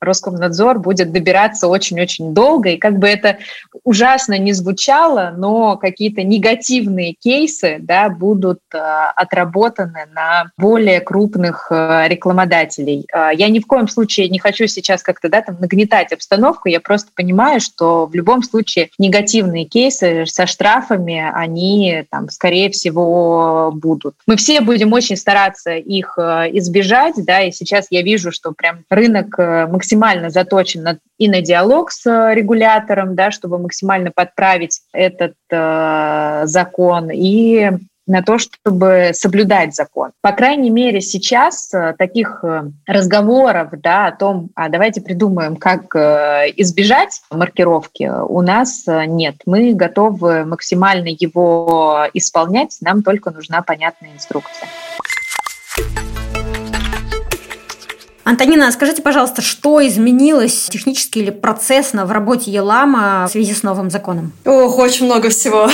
Роскомнадзор будет добираться очень-очень долго. И как бы это ужасно не звучало, но какие-то негативные кейсы да, будут э, отработаны на более крупных э, рекламодателей. Э, я ни в коем случае не хочу сейчас как-то да, там, нагнетать обстановку. Я просто понимаю, что в любом случае негативные кейсы со штрафами, они там, скорее всего, будут. Мы все будем очень стараться их э, избежать. Да, и сейчас я вижу, что прям рынок э, максимально максимально заточен на, и на диалог с э, регулятором, да, чтобы максимально подправить этот э, закон, и на то, чтобы соблюдать закон. По крайней мере, сейчас э, таких э, разговоров да, о том, а давайте придумаем, как избежать маркировки, у нас нет. Мы готовы максимально его исполнять, нам только нужна понятная инструкция. Антонина, скажите, пожалуйста, что изменилось технически или процессно в работе Елама в связи с новым законом? Ох, очень много всего.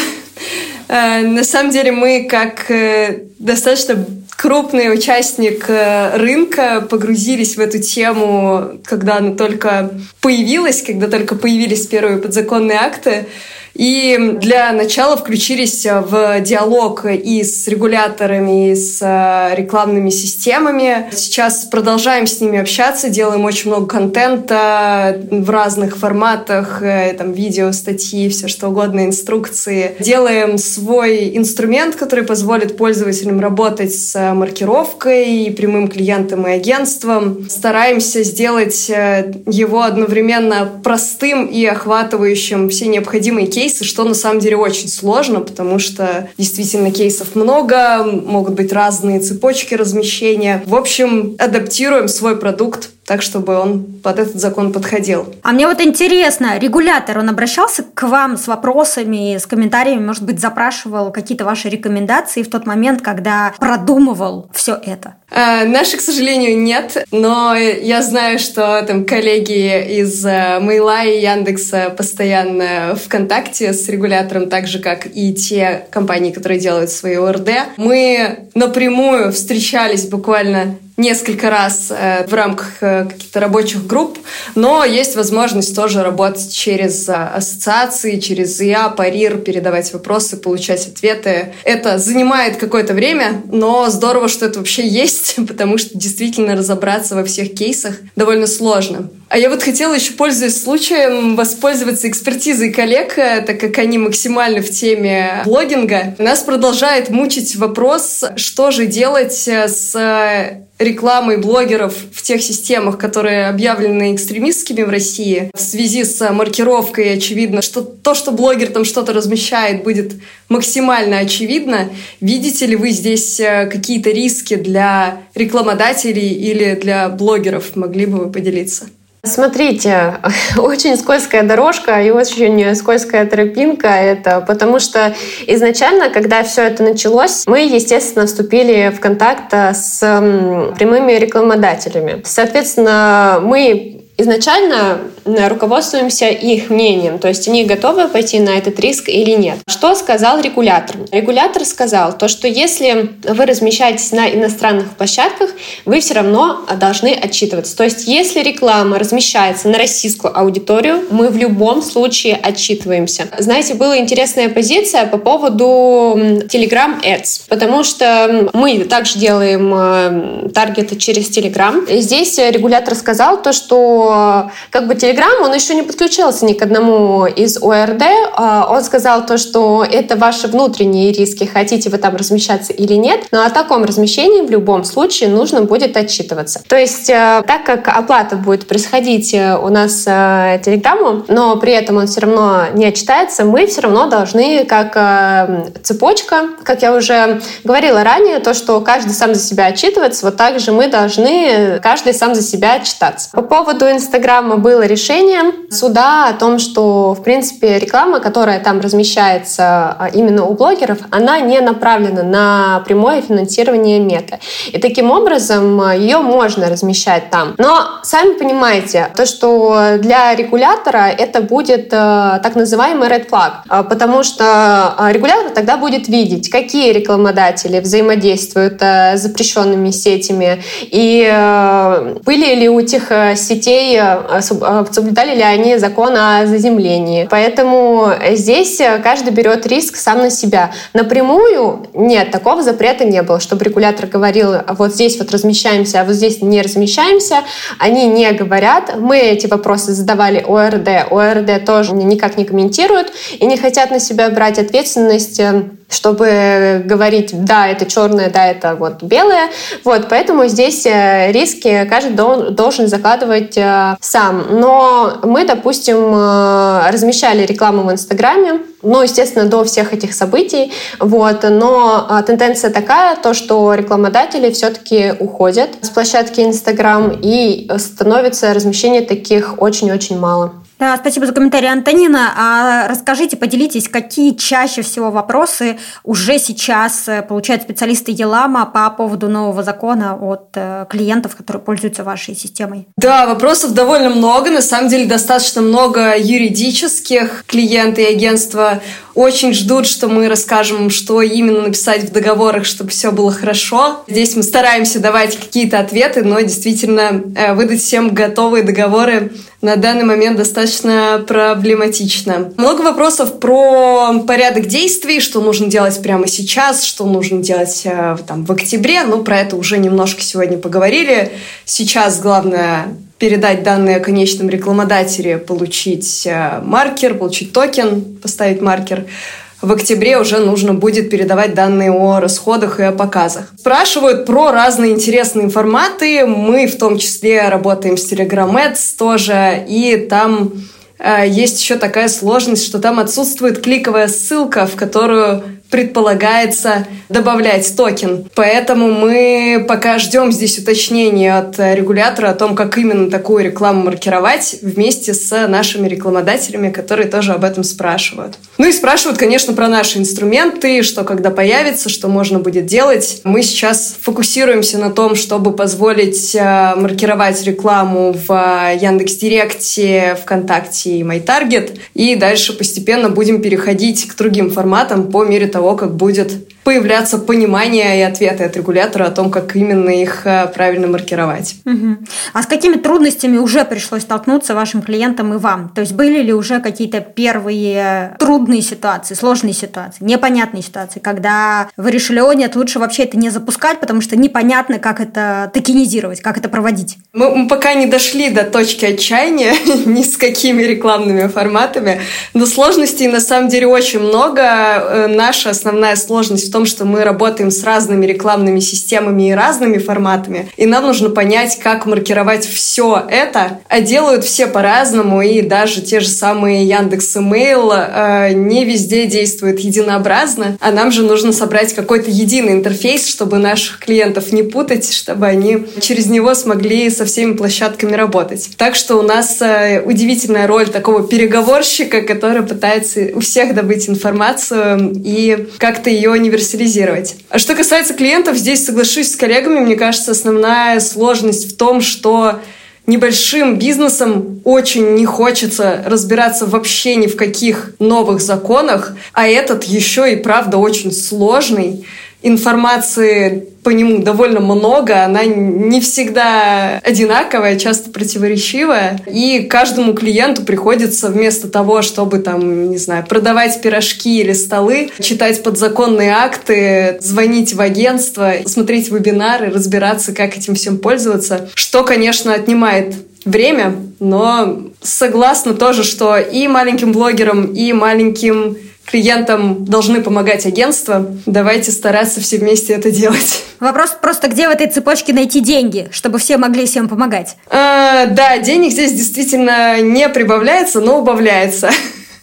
Э, на самом деле мы как э, достаточно крупный участник э, рынка, погрузились в эту тему, когда она только появилась, когда только появились первые подзаконные акты. И для начала включились в диалог и с регуляторами, и с э, рекламными системами. Сейчас продолжаем с ними общаться, делаем очень много контента в разных форматах, э, там видео, статьи, все что угодно, инструкции. Делаем свой инструмент, который позволит пользователям работать с маркировкой, и прямым клиентам и агентством. Стараемся сделать э, его одновременно простым и охватывающим все необходимые кейсы кейсы, что на самом деле очень сложно, потому что действительно кейсов много, могут быть разные цепочки размещения. В общем, адаптируем свой продукт так, чтобы он под этот закон подходил. А мне вот интересно, регулятор, он обращался к вам с вопросами, с комментариями, может быть, запрашивал какие-то ваши рекомендации в тот момент, когда продумывал все это? А, наши, к сожалению, нет, но я знаю, что там коллеги из э, Мейла и Яндекса постоянно в контакте с регулятором, так же, как и те компании, которые делают свои ОРД. Мы напрямую встречались буквально несколько раз э, в рамках э, каких-то рабочих групп, но есть возможность тоже работать через э, ассоциации, через ИА, парир, передавать вопросы, получать ответы. Это занимает какое-то время, но здорово, что это вообще есть, <laughs> потому что действительно разобраться во всех кейсах довольно сложно. А я вот хотела еще, пользуясь случаем, воспользоваться экспертизой коллег, так как они максимально в теме блогинга. Нас продолжает мучить вопрос, что же делать с рекламой блогеров в тех системах, которые объявлены экстремистскими в России, в связи с маркировкой очевидно, что то, что блогер там что-то размещает, будет максимально очевидно. Видите ли вы здесь э, какие-то риски для рекламодателей или для блогеров? Могли бы вы поделиться? Смотрите, <laughs> очень скользкая дорожка и очень скользкая тропинка это, потому что изначально, когда все это началось, мы, естественно, вступили в контакт с прямыми рекламодателями. Соответственно, мы изначально руководствуемся их мнением, то есть они готовы пойти на этот риск или нет. Что сказал регулятор? Регулятор сказал то, что если вы размещаетесь на иностранных площадках, вы все равно должны отчитываться. То есть если реклама размещается на российскую аудиторию, мы в любом случае отчитываемся. Знаете, была интересная позиция по поводу Telegram Ads, потому что мы также делаем э, таргеты через Telegram. И здесь регулятор сказал то, что как бы Telegram Telegram, он еще не подключился ни к одному из ОРД. А, он сказал то, что это ваши внутренние риски, хотите вы там размещаться или нет. Но о таком размещении в любом случае нужно будет отчитываться. То есть, э, так как оплата будет происходить э, у нас э, Телеграму, но при этом он все равно не отчитается, мы все равно должны, как цепочка, как я уже говорила ранее, то, что каждый сам за себя отчитывается, вот так же мы должны каждый сам за себя отчитаться. По поводу Инстаграма было решение решение суда о том, что, в принципе, реклама, которая там размещается а, именно у блогеров, она не направлена на прямое финансирование мета. И таким образом а, ее можно размещать там. Но сами понимаете, то, что для регулятора это будет а, так называемый red flag, потому что регулятор тогда будет видеть, какие рекламодатели взаимодействуют с запрещенными сетями и были ли у этих сетей соблюдали ли они закон о заземлении. Поэтому здесь каждый берет риск сам на себя. Напрямую нет, такого запрета не было, чтобы регулятор говорил, вот здесь вот размещаемся, а вот здесь не размещаемся. Они не говорят. Мы эти вопросы задавали ОРД. ОРД тоже никак не комментируют и не хотят на себя брать ответственность чтобы говорить, да, это черное, да, это вот белое. Вот, поэтому здесь э, риски каждый должен закладывать э, сам. Но мы, допустим, э, размещали рекламу в Инстаграме, ну, естественно, до всех этих событий, вот, но тенденция такая, то, что рекламодатели все-таки уходят с площадки Инстаграм и становится размещение таких очень-очень мало. Да, спасибо за комментарий, Антонина. А расскажите, поделитесь, какие чаще всего вопросы уже сейчас э, получают специалисты Елама по поводу нового закона от э, клиентов, которые пользуются вашей системой? Да, вопросов довольно много. На самом деле достаточно много юридических. Клиенты и агентства очень ждут, что мы расскажем, что именно написать в договорах, чтобы все было хорошо. Здесь мы стараемся давать какие-то ответы, но действительно э, выдать всем готовые договоры на данный момент достаточно проблематично. Много вопросов про порядок действий, что нужно делать прямо сейчас, что нужно делать э, там, в октябре. Ну, про это уже немножко сегодня поговорили. Сейчас главное передать данные о конечном рекламодателе, получить э, маркер, получить токен, поставить маркер. В октябре уже нужно будет передавать данные о расходах и о показах. Спрашивают про разные интересные форматы. Мы в том числе работаем с Telegram Ads тоже, и там э, есть еще такая сложность, что там отсутствует кликовая ссылка, в которую предполагается добавлять токен. Поэтому мы пока ждем здесь уточнения от регулятора о том, как именно такую рекламу маркировать вместе с нашими рекламодателями, которые тоже об этом спрашивают. Ну и спрашивают, конечно, про наши инструменты, что когда появится, что можно будет делать. Мы сейчас фокусируемся на том, чтобы позволить э, маркировать рекламу в Яндекс.Директе, ВКонтакте и MyTarget. И дальше постепенно будем переходить к другим форматам по мере того, того, как будет появляться понимание и ответы от регулятора о том, как именно их э, правильно маркировать. Угу. А с какими трудностями уже пришлось столкнуться вашим клиентам и вам? То есть были ли уже какие-то первые трудные ситуации, сложные ситуации, непонятные ситуации, когда вы решили, о нет, лучше вообще это не запускать, потому что непонятно, как это токенизировать, как это проводить? Мы, мы пока не дошли до точки отчаяния <laughs> ни с какими рекламными форматами, но сложностей на самом деле очень много. Э, наша основная сложность том, что мы работаем с разными рекламными системами и разными форматами, и нам нужно понять, как маркировать все это, а делают все по-разному, и даже те же самые Яндекс Email э, не везде действуют единообразно, а нам же нужно собрать какой-то единый интерфейс, чтобы наших клиентов не путать, чтобы они через него смогли со всеми площадками работать. Так что у нас э, удивительная роль такого переговорщика, который пытается у всех добыть информацию и как-то ее университет универсализировать. А что касается клиентов, здесь соглашусь с коллегами, мне кажется, основная сложность в том, что небольшим бизнесом очень не хочется разбираться вообще ни в каких новых законах, а этот еще и правда очень сложный информации по нему довольно много, она не всегда одинаковая, часто противоречивая, и каждому клиенту приходится вместо того, чтобы там, не знаю, продавать пирожки или столы, читать подзаконные акты, звонить в агентство, смотреть вебинары, разбираться, как этим всем пользоваться, что, конечно, отнимает время, но согласна тоже, что и маленьким блогерам, и маленьким клиентам должны помогать агентства. Давайте стараться все вместе это делать. Вопрос просто, где в этой цепочке найти деньги, чтобы все могли всем помогать? А, да, денег здесь действительно не прибавляется, но убавляется.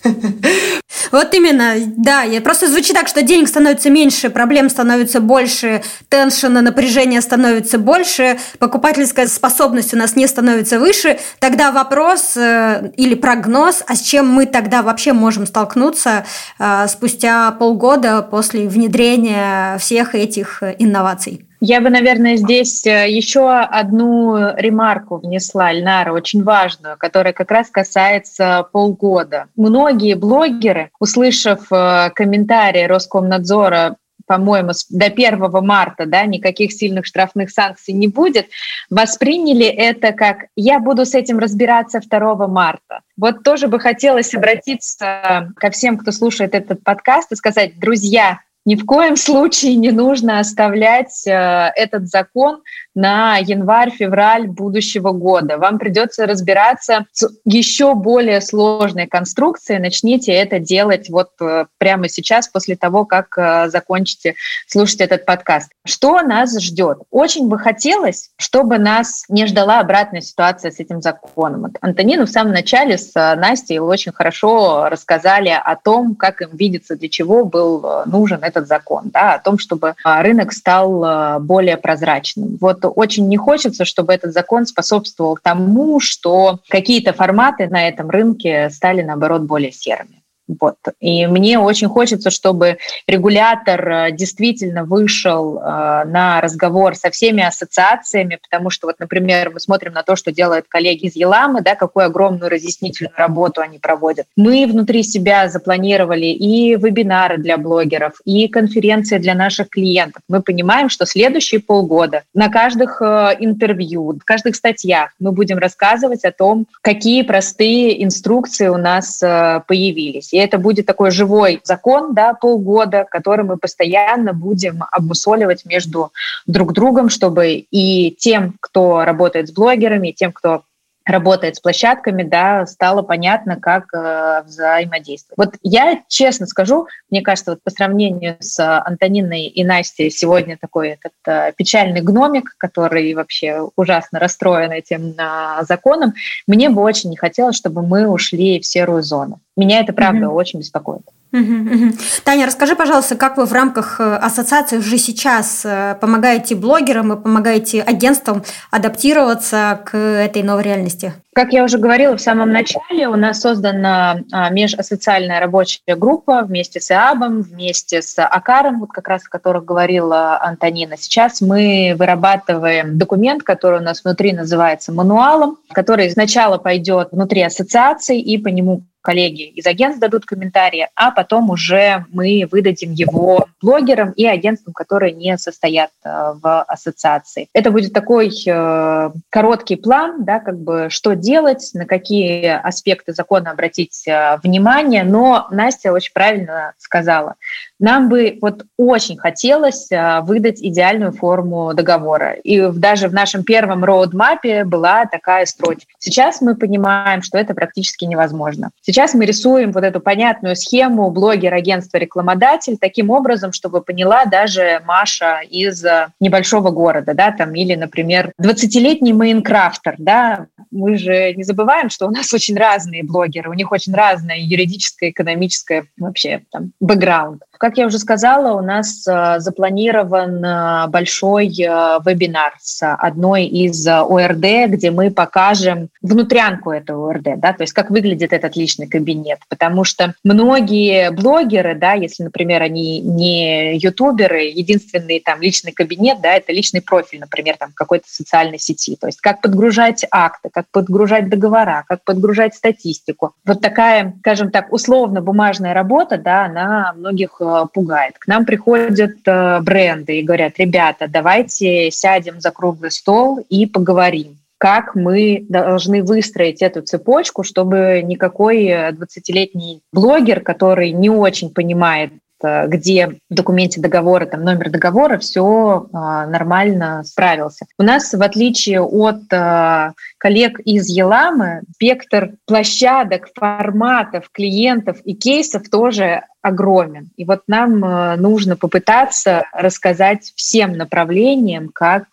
<laughs> Вот именно, да. Я просто звучит так, что денег становится меньше, проблем становится больше, теншена, напряжения становится больше, покупательская способность у нас не становится выше. Тогда вопрос э, или прогноз, а с чем мы тогда вообще можем столкнуться э, спустя полгода после внедрения всех этих инноваций? Я бы, наверное, здесь э, еще одну ремарку внесла, Ильнара, очень важную, которая как раз касается полгода. Многие блогеры, услышав э, комментарии Роскомнадзора по-моему, до 1 марта да, никаких сильных штрафных санкций не будет, восприняли это как «я буду с этим разбираться 2 марта». Вот тоже бы хотелось обратиться ко всем, кто слушает этот подкаст и сказать, друзья, ни в коем случае не нужно оставлять э, этот закон на январь-февраль будущего года. Вам придется разбираться с еще более сложной конструкцией. Начните это делать вот э, прямо сейчас, после того, как э, закончите слушать этот подкаст. Что нас ждет? Очень бы хотелось, чтобы нас не ждала обратная ситуация с этим законом. Антонину в самом начале с Настей очень хорошо рассказали о том, как им видится, для чего был нужен этот закон, да, о том, чтобы рынок стал более прозрачным. Вот очень не хочется, чтобы этот закон способствовал тому, что какие-то форматы на этом рынке стали, наоборот, более серыми. Вот. И мне очень хочется, чтобы регулятор э, действительно вышел э, на разговор со всеми ассоциациями, потому что, вот, например, мы смотрим на то, что делают коллеги из Еламы, да, какую огромную разъяснительную работу они проводят. Мы внутри себя запланировали и вебинары для блогеров, и конференции для наших клиентов. Мы понимаем, что следующие полгода на каждых э, интервью, в каждых статьях мы будем рассказывать о том, какие простые инструкции у нас появились это будет такой живой закон, да, полгода, который мы постоянно будем обмусоливать между друг другом, чтобы и тем, кто работает с блогерами, и тем, кто работает с площадками, да, стало понятно, как э, взаимодействовать. Вот я честно скажу, мне кажется, вот по сравнению с Антониной и Настей сегодня такой этот э, печальный гномик, который вообще ужасно расстроен этим э, законом, мне бы очень не хотелось, чтобы мы ушли в серую зону. Меня это правда mm-hmm. очень беспокоит. Таня, расскажи, пожалуйста, как вы в рамках э, ассоциации уже сейчас э, помогаете блогерам и помогаете агентствам адаптироваться к этой новой реальности? Как я уже говорила в самом начале, у нас создана а, межассоциальная рабочая группа вместе с ИАБом, вместе с АКАРом, вот как раз о которых говорила Антонина. Сейчас мы вырабатываем документ, который у нас внутри называется мануалом, который сначала пойдет внутри ассоциации и по нему коллеги из агентств дадут комментарии, а потом уже мы выдадим его блогерам и агентствам, которые не состоят э, в ассоциации. Это будет такой э, короткий план, да, как бы что делать, на какие аспекты закона обратить э, внимание, но Настя очень правильно сказала. Нам бы вот очень хотелось выдать идеальную форму договора. И даже в нашем первом роудмапе была такая строчка. Сейчас мы понимаем, что это практически невозможно. Сейчас мы рисуем вот эту понятную схему блогер, агентство, рекламодатель таким образом, чтобы поняла даже Маша из э, небольшого города, да, там, или, например, 20-летний мейнкрафтер, да, мы же не забываем, что у нас очень разные блогеры, у них очень разное юридическое, экономическое вообще там бэкграунд. Как я уже сказала, у нас э, запланирован э, большой э, вебинар с одной из ОРД, где мы покажем внутрянку этого ОРД, да, то есть как выглядит этот личный кабинет, потому что многие блогеры, да, если, например, они не ютуберы, единственный там личный кабинет, да, это личный профиль, например, там какой-то социальной сети, то есть как подгружать акты, как подгружать договора, как подгружать статистику. Вот такая, скажем так, условно бумажная работа, да, она многих пугает. К нам приходят э, бренды и говорят, ребята, давайте сядем за круглый стол и поговорим как мы должны выстроить эту цепочку, чтобы никакой 20-летний блогер, который не очень понимает Э, где в документе договора, там номер договора, все а, нормально справился. У нас, в отличие от а, коллег из Еламы, спектр площадок, форматов, клиентов и кейсов тоже огромен. И вот нам а, нужно попытаться рассказать всем направлениям, как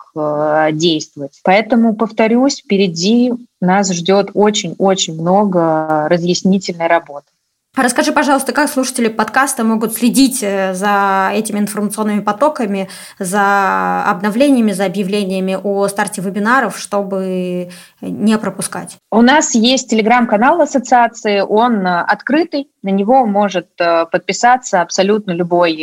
действовать. Поэтому, повторюсь, впереди нас ждет очень-очень много разъяснительной работы. Расскажи, пожалуйста, как слушатели подкаста могут следить э, за этими информационными потоками, за обновлениями, за объявлениями о старте вебинаров, чтобы не пропускать? У нас есть телеграм-канал ассоциации, он э, открытый, на него может э, подписаться абсолютно любой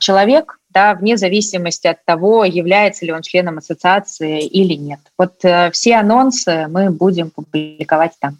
человек, да, вне зависимости от того, является ли он членом ассоциации или нет. Вот все анонсы мы будем публиковать там.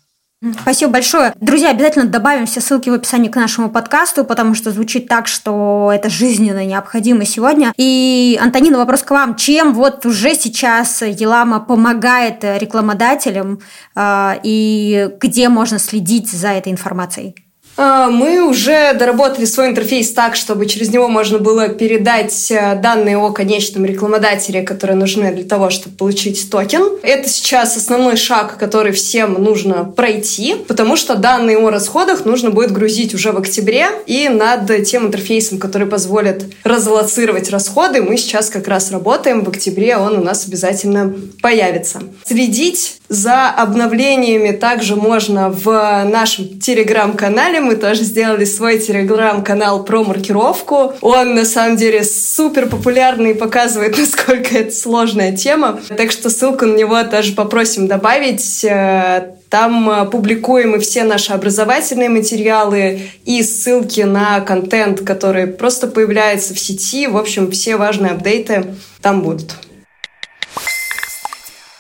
Спасибо большое. Друзья, обязательно добавим все ссылки в описании к нашему подкасту, потому что звучит так, что это жизненно необходимо сегодня. И, Антонина, вопрос к вам. Чем вот уже сейчас Елама помогает рекламодателям э, и где можно следить за этой информацией? А, мы уже доработали свой интерфейс так, чтобы через него можно было передать э, данные о конечном рекламодателе, которые нужны для того, чтобы получить токен. Это сейчас основной шаг, который всем нужно пройти, потому что данные о расходах нужно будет грузить уже в октябре, и над тем интерфейсом, который позволит разлоцировать расходы, мы сейчас как раз работаем. В октябре он у нас обязательно появится. Следить за обновлениями также можно в нашем телеграм-канале мы тоже сделали свой телеграм-канал про маркировку. Он, на самом деле, супер популярный и показывает, насколько это сложная тема. Так что ссылку на него тоже попросим добавить. Э, там э, публикуем и все наши образовательные материалы и ссылки на контент, который просто появляется в сети. В общем, все важные апдейты там будут.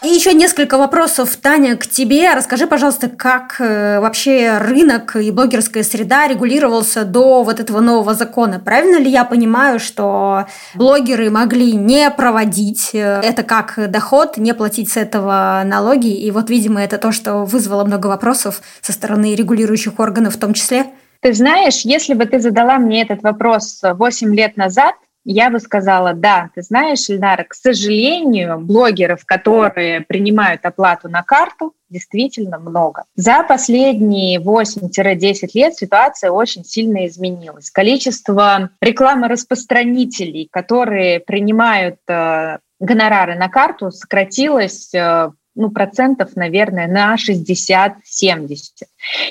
И еще несколько вопросов, Таня, к тебе. Расскажи, пожалуйста, как э, вообще рынок и блогерская среда регулировался до вот этого нового закона. Правильно ли я понимаю, что блогеры могли не проводить э, это как доход, не платить с этого налоги? И вот, видимо, это то, что вызвало много вопросов со стороны регулирующих органов в том числе. Ты знаешь, если бы ты задала мне этот вопрос 8 лет назад, я бы сказала, да, ты знаешь, Ильнара, к сожалению, блогеров, которые принимают оплату на карту, действительно много. За последние 8-10 лет ситуация очень сильно изменилась. Количество рекламораспространителей, которые принимают э, гонорары на карту, сократилось э, ну, процентов, наверное, на 60-70.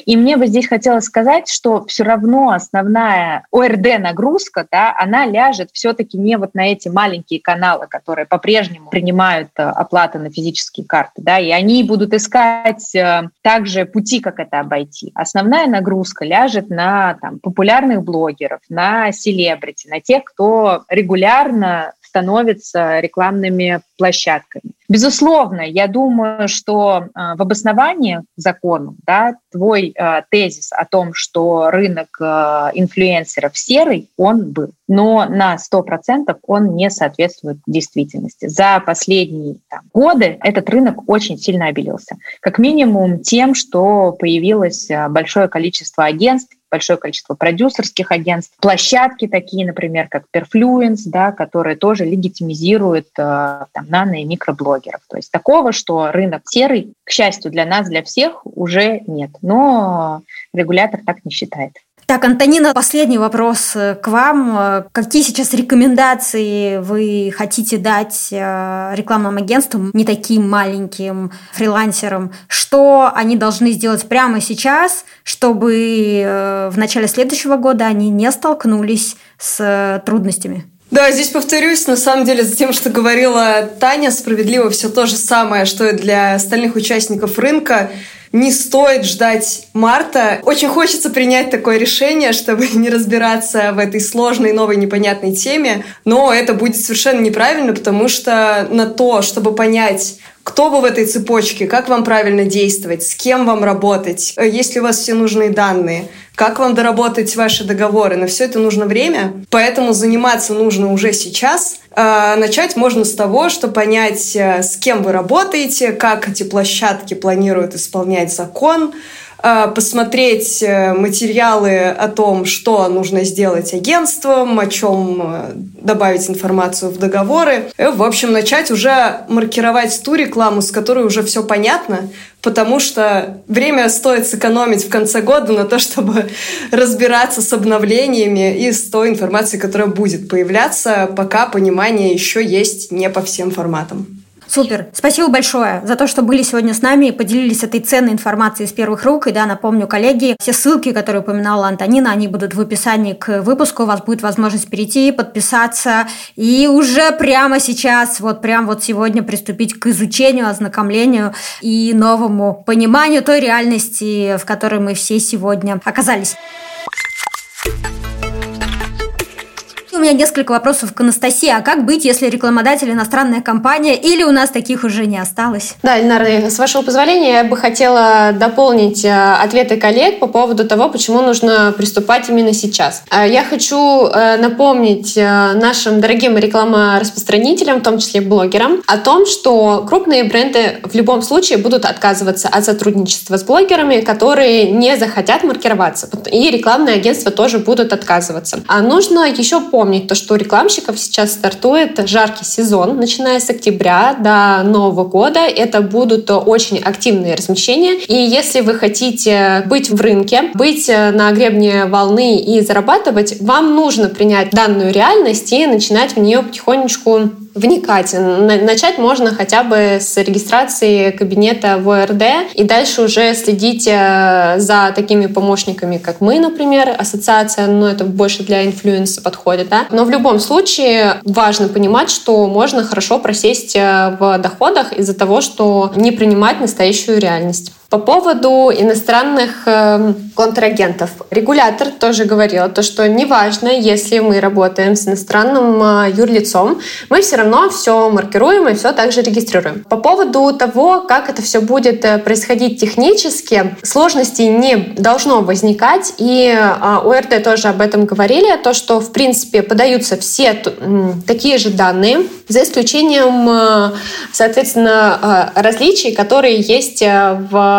И мне бы здесь хотелось сказать, что все равно основная ОРД-нагрузка, да, она ляжет все-таки не вот на эти маленькие каналы, которые по-прежнему принимают э, оплаты на физические карты, да, и они будут искать э, также пути, как это обойти. Основная нагрузка ляжет на там, популярных блогеров, на селебрити, на тех, кто регулярно становятся рекламными площадками. Безусловно, я думаю, что э, в обосновании закону да, твой э, тезис о том, что рынок э, инфлюенсеров серый, он был. Но на 100% он не соответствует действительности. За последние там, годы этот рынок очень сильно обелился. Как минимум тем, что появилось большое количество агентств, большое количество продюсерских агентств, площадки такие, например, как Perfluence, да, которые тоже легитимизируют э, там, нано- и микроблогеров. То есть такого, что рынок серый, к счастью для нас, для всех, уже нет. Но регулятор так не считает. Так, Антонина, последний вопрос э, к вам. Э, какие сейчас рекомендации вы хотите дать э, рекламным агентствам, не таким маленьким фрилансерам? Что они должны сделать прямо сейчас, чтобы в начале следующего года они не столкнулись с трудностями? Да, здесь повторюсь, на самом деле, за тем, что говорила Таня, справедливо все то же самое, что и для остальных участников рынка не стоит ждать марта. Очень хочется принять такое решение, чтобы <laughs> не разбираться в этой сложной, новой, непонятной теме, но это будет совершенно неправильно, потому что на то, чтобы понять, кто вы в этой цепочке, как вам правильно действовать, с кем вам работать, э, есть ли у вас все нужные данные, как вам доработать ваши договоры. На все это нужно время, поэтому заниматься нужно уже сейчас. А, начать можно с того, что понять, э, с кем вы работаете, как эти площадки планируют исполнять закон, посмотреть э, материалы о том, что нужно сделать агентством, о чем э, добавить информацию в договоры. И, в общем, начать уже маркировать ту рекламу, с которой уже все понятно, потому что время стоит сэкономить в конце года на то, чтобы <laughs> разбираться с обновлениями и с той информацией, которая будет появляться, пока понимание еще есть не по всем форматам. Супер. Спасибо большое за то, что были сегодня с нами и поделились этой ценной информацией из первых рук. И да, напомню, коллеги, все ссылки, которые упоминала Антонина, они будут в описании к выпуску. У вас будет возможность перейти, подписаться и уже прямо сейчас, вот прямо вот сегодня приступить к изучению, ознакомлению и новому пониманию той реальности, в которой мы все сегодня оказались. У меня несколько вопросов к Анастасии. А как быть, если рекламодатель иностранная компания или у нас таких уже не осталось? Да, Ильнара, с вашего позволения, я бы хотела дополнить э, ответы коллег по поводу того, почему нужно приступать именно сейчас. Э, я хочу э, напомнить нашим дорогим рекламораспространителям, в том числе блогерам, о том, что крупные бренды в любом случае будут отказываться от сотрудничества с блогерами, которые не захотят маркироваться. И рекламные агентства тоже будут отказываться. А нужно еще помнить, помнить то, что у рекламщиков сейчас стартует жаркий сезон, начиная с октября до Нового года. Это будут очень активные размещения. И если вы хотите быть в рынке, быть на гребне волны и зарабатывать, вам нужно принять данную реальность и начинать в нее потихонечку вникать. Начать можно хотя бы с регистрации кабинета в ОРД и дальше уже следить э, за такими помощниками, как мы, например, ассоциация, но это больше для инфлюенса подходит, да. Но в любом случае важно понимать, что можно хорошо просесть э, в доходах из-за того, что не принимать настоящую реальность. По поводу иностранных э, контрагентов. Регулятор тоже говорил, то, что неважно, если мы работаем с иностранным э, юрлицом, мы все равно все маркируем и все также регистрируем. По поводу того, как это все будет э, происходить технически, сложностей не должно возникать. И э, УРТ тоже об этом говорили, то, что в принципе подаются все такие же данные, за исключением, э, соответственно, э, различий, которые есть в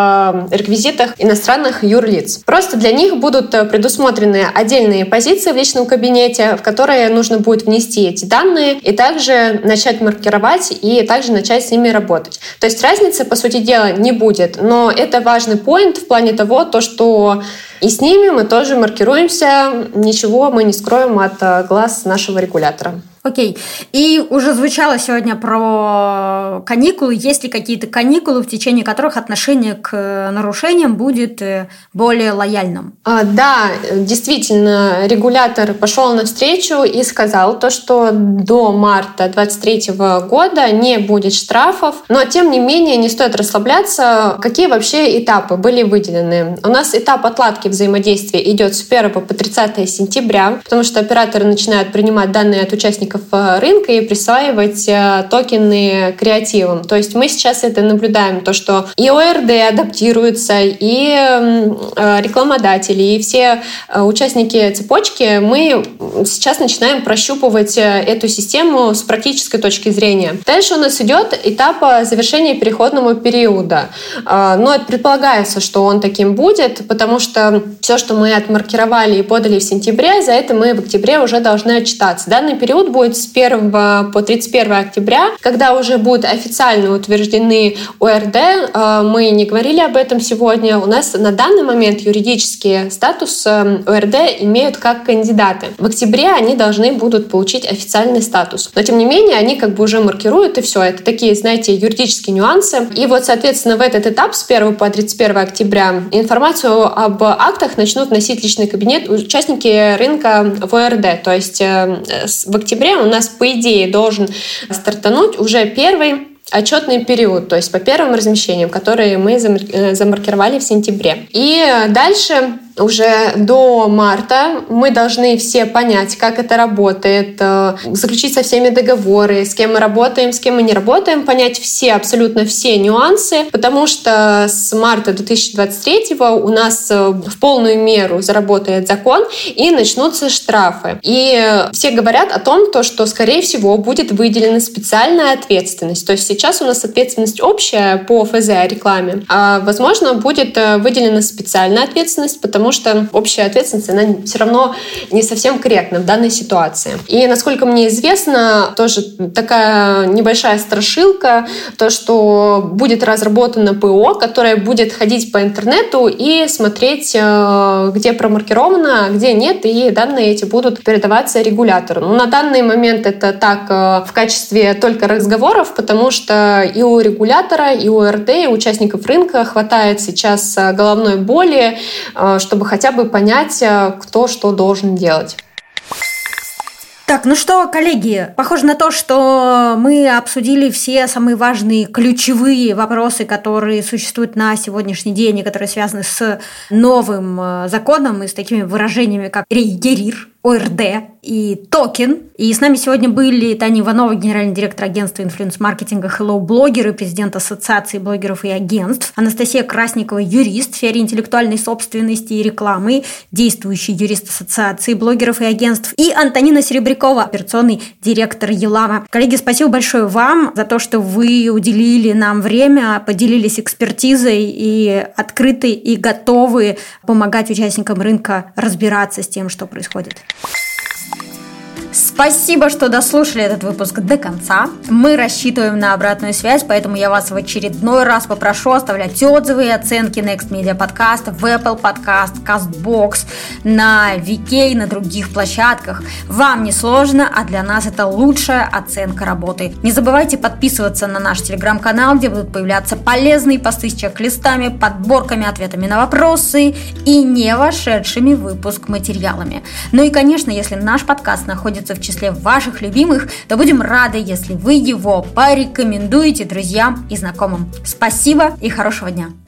реквизитах иностранных юрлиц. Просто для них будут э, предусмотрены отдельные позиции в личном кабинете, в которые нужно будет внести эти данные и также начать маркировать и также начать с ними работать. То есть разницы, по сути дела, не будет, но это важный поинт в плане того, то, что и с ними мы тоже маркируемся, ничего мы не скроем от э, глаз нашего регулятора. Окей. И уже звучало сегодня про каникулы. Есть ли какие-то каникулы, в течение которых отношение к нарушениям будет э, более лояльным? А, да, действительно, регулятор пошел навстречу и сказал то, что до марта 2023 года не будет штрафов, но тем не менее не стоит расслабляться. Какие вообще этапы были выделены? У нас этап отладки взаимодействия идет с 1 по 30 сентября, потому что операторы начинают принимать данные от участников участников э, рынка и присваивать э, токены креативам. То есть мы сейчас это наблюдаем, то, что и ОРД адаптируется, и э, рекламодатели, и все участники цепочки, мы сейчас начинаем прощупывать эту систему с практической точки зрения. Дальше у нас идет этап завершения переходного периода. Но это предполагается, что он таким будет, потому что все, что мы отмаркировали и подали в сентябре, за это мы в октябре уже должны отчитаться. Данный период будет будет с 1 по 31 октября, когда уже будут официально утверждены ОРД. Э, мы не говорили об этом сегодня. У нас на данный момент юридический статус э, ОРД имеют как кандидаты. В октябре они должны будут получить официальный статус. Но тем не менее, они как бы уже маркируют и все. Это такие, знаете, юридические нюансы. И вот, соответственно, в этот этап с 1 по 31 октября информацию об актах начнут носить личный кабинет участники рынка в ОРД. То есть э, в октябре у нас, по идее, должен стартануть уже первый отчетный период, то есть по первым размещениям, которые мы э, замаркировали в сентябре. И дальше уже до марта мы должны все понять, как это работает, э, заключить со всеми договоры, с кем мы работаем, с кем мы не работаем, понять все, абсолютно все нюансы, потому что с марта 2023 у нас э, в полную меру заработает закон и начнутся штрафы. И все говорят о том, то, что, скорее всего, будет выделена специальная ответственность. То есть сейчас у нас ответственность общая по ФЗ о рекламе, а, возможно, будет э, выделена специальная ответственность, потому потому что общая ответственность, она все равно не совсем корректна в данной ситуации. И, насколько мне известно, тоже такая небольшая страшилка, то, что будет разработано ПО, которое будет ходить по интернету и смотреть, э, где промаркировано, а где нет, и данные эти будут передаваться регулятору. Но на данный момент это так э, в качестве только разговоров, потому что и у регулятора, и у РТ, и у участников рынка хватает сейчас э, головной боли, чтобы чтобы хотя бы понять, э, кто что должен делать. Так, ну что, коллеги, похоже на то, что мы обсудили все самые важные ключевые вопросы, которые существуют на сегодняшний день и которые связаны с новым э, законом и с такими выражениями, как ЕРИР, ОРД и токен. И с нами сегодня были Таня Иванова, генеральный директор агентства инфлюенс-маркетинга Hello Blogger и президент Ассоциации блогеров и агентств, Анастасия Красникова, юрист в сфере интеллектуальной собственности и рекламы, действующий юрист Ассоциации блогеров и агентств, и Антонина Серебрякова, операционный директор Елама. Коллеги, спасибо большое вам за то, что вы уделили нам время, поделились экспертизой и открыты и готовы помогать участникам рынка разбираться с тем, что происходит. you Спасибо, что дослушали этот выпуск до конца. Мы рассчитываем на обратную связь, поэтому я вас в очередной раз попрошу оставлять отзывы и оценки Next Media Podcast в Apple Podcast, CastBox, на VK, на других площадках. Вам не сложно, а для нас это лучшая оценка работы. Не забывайте подписываться на наш телеграм-канал, где будут появляться полезные посты с чек-листами, подборками, ответами на вопросы и не вошедшими в выпуск материалами. Ну и, конечно, если наш подкаст находится в числе ваших любимых, то будем рады, если вы его порекомендуете друзьям и знакомым. Спасибо и хорошего дня!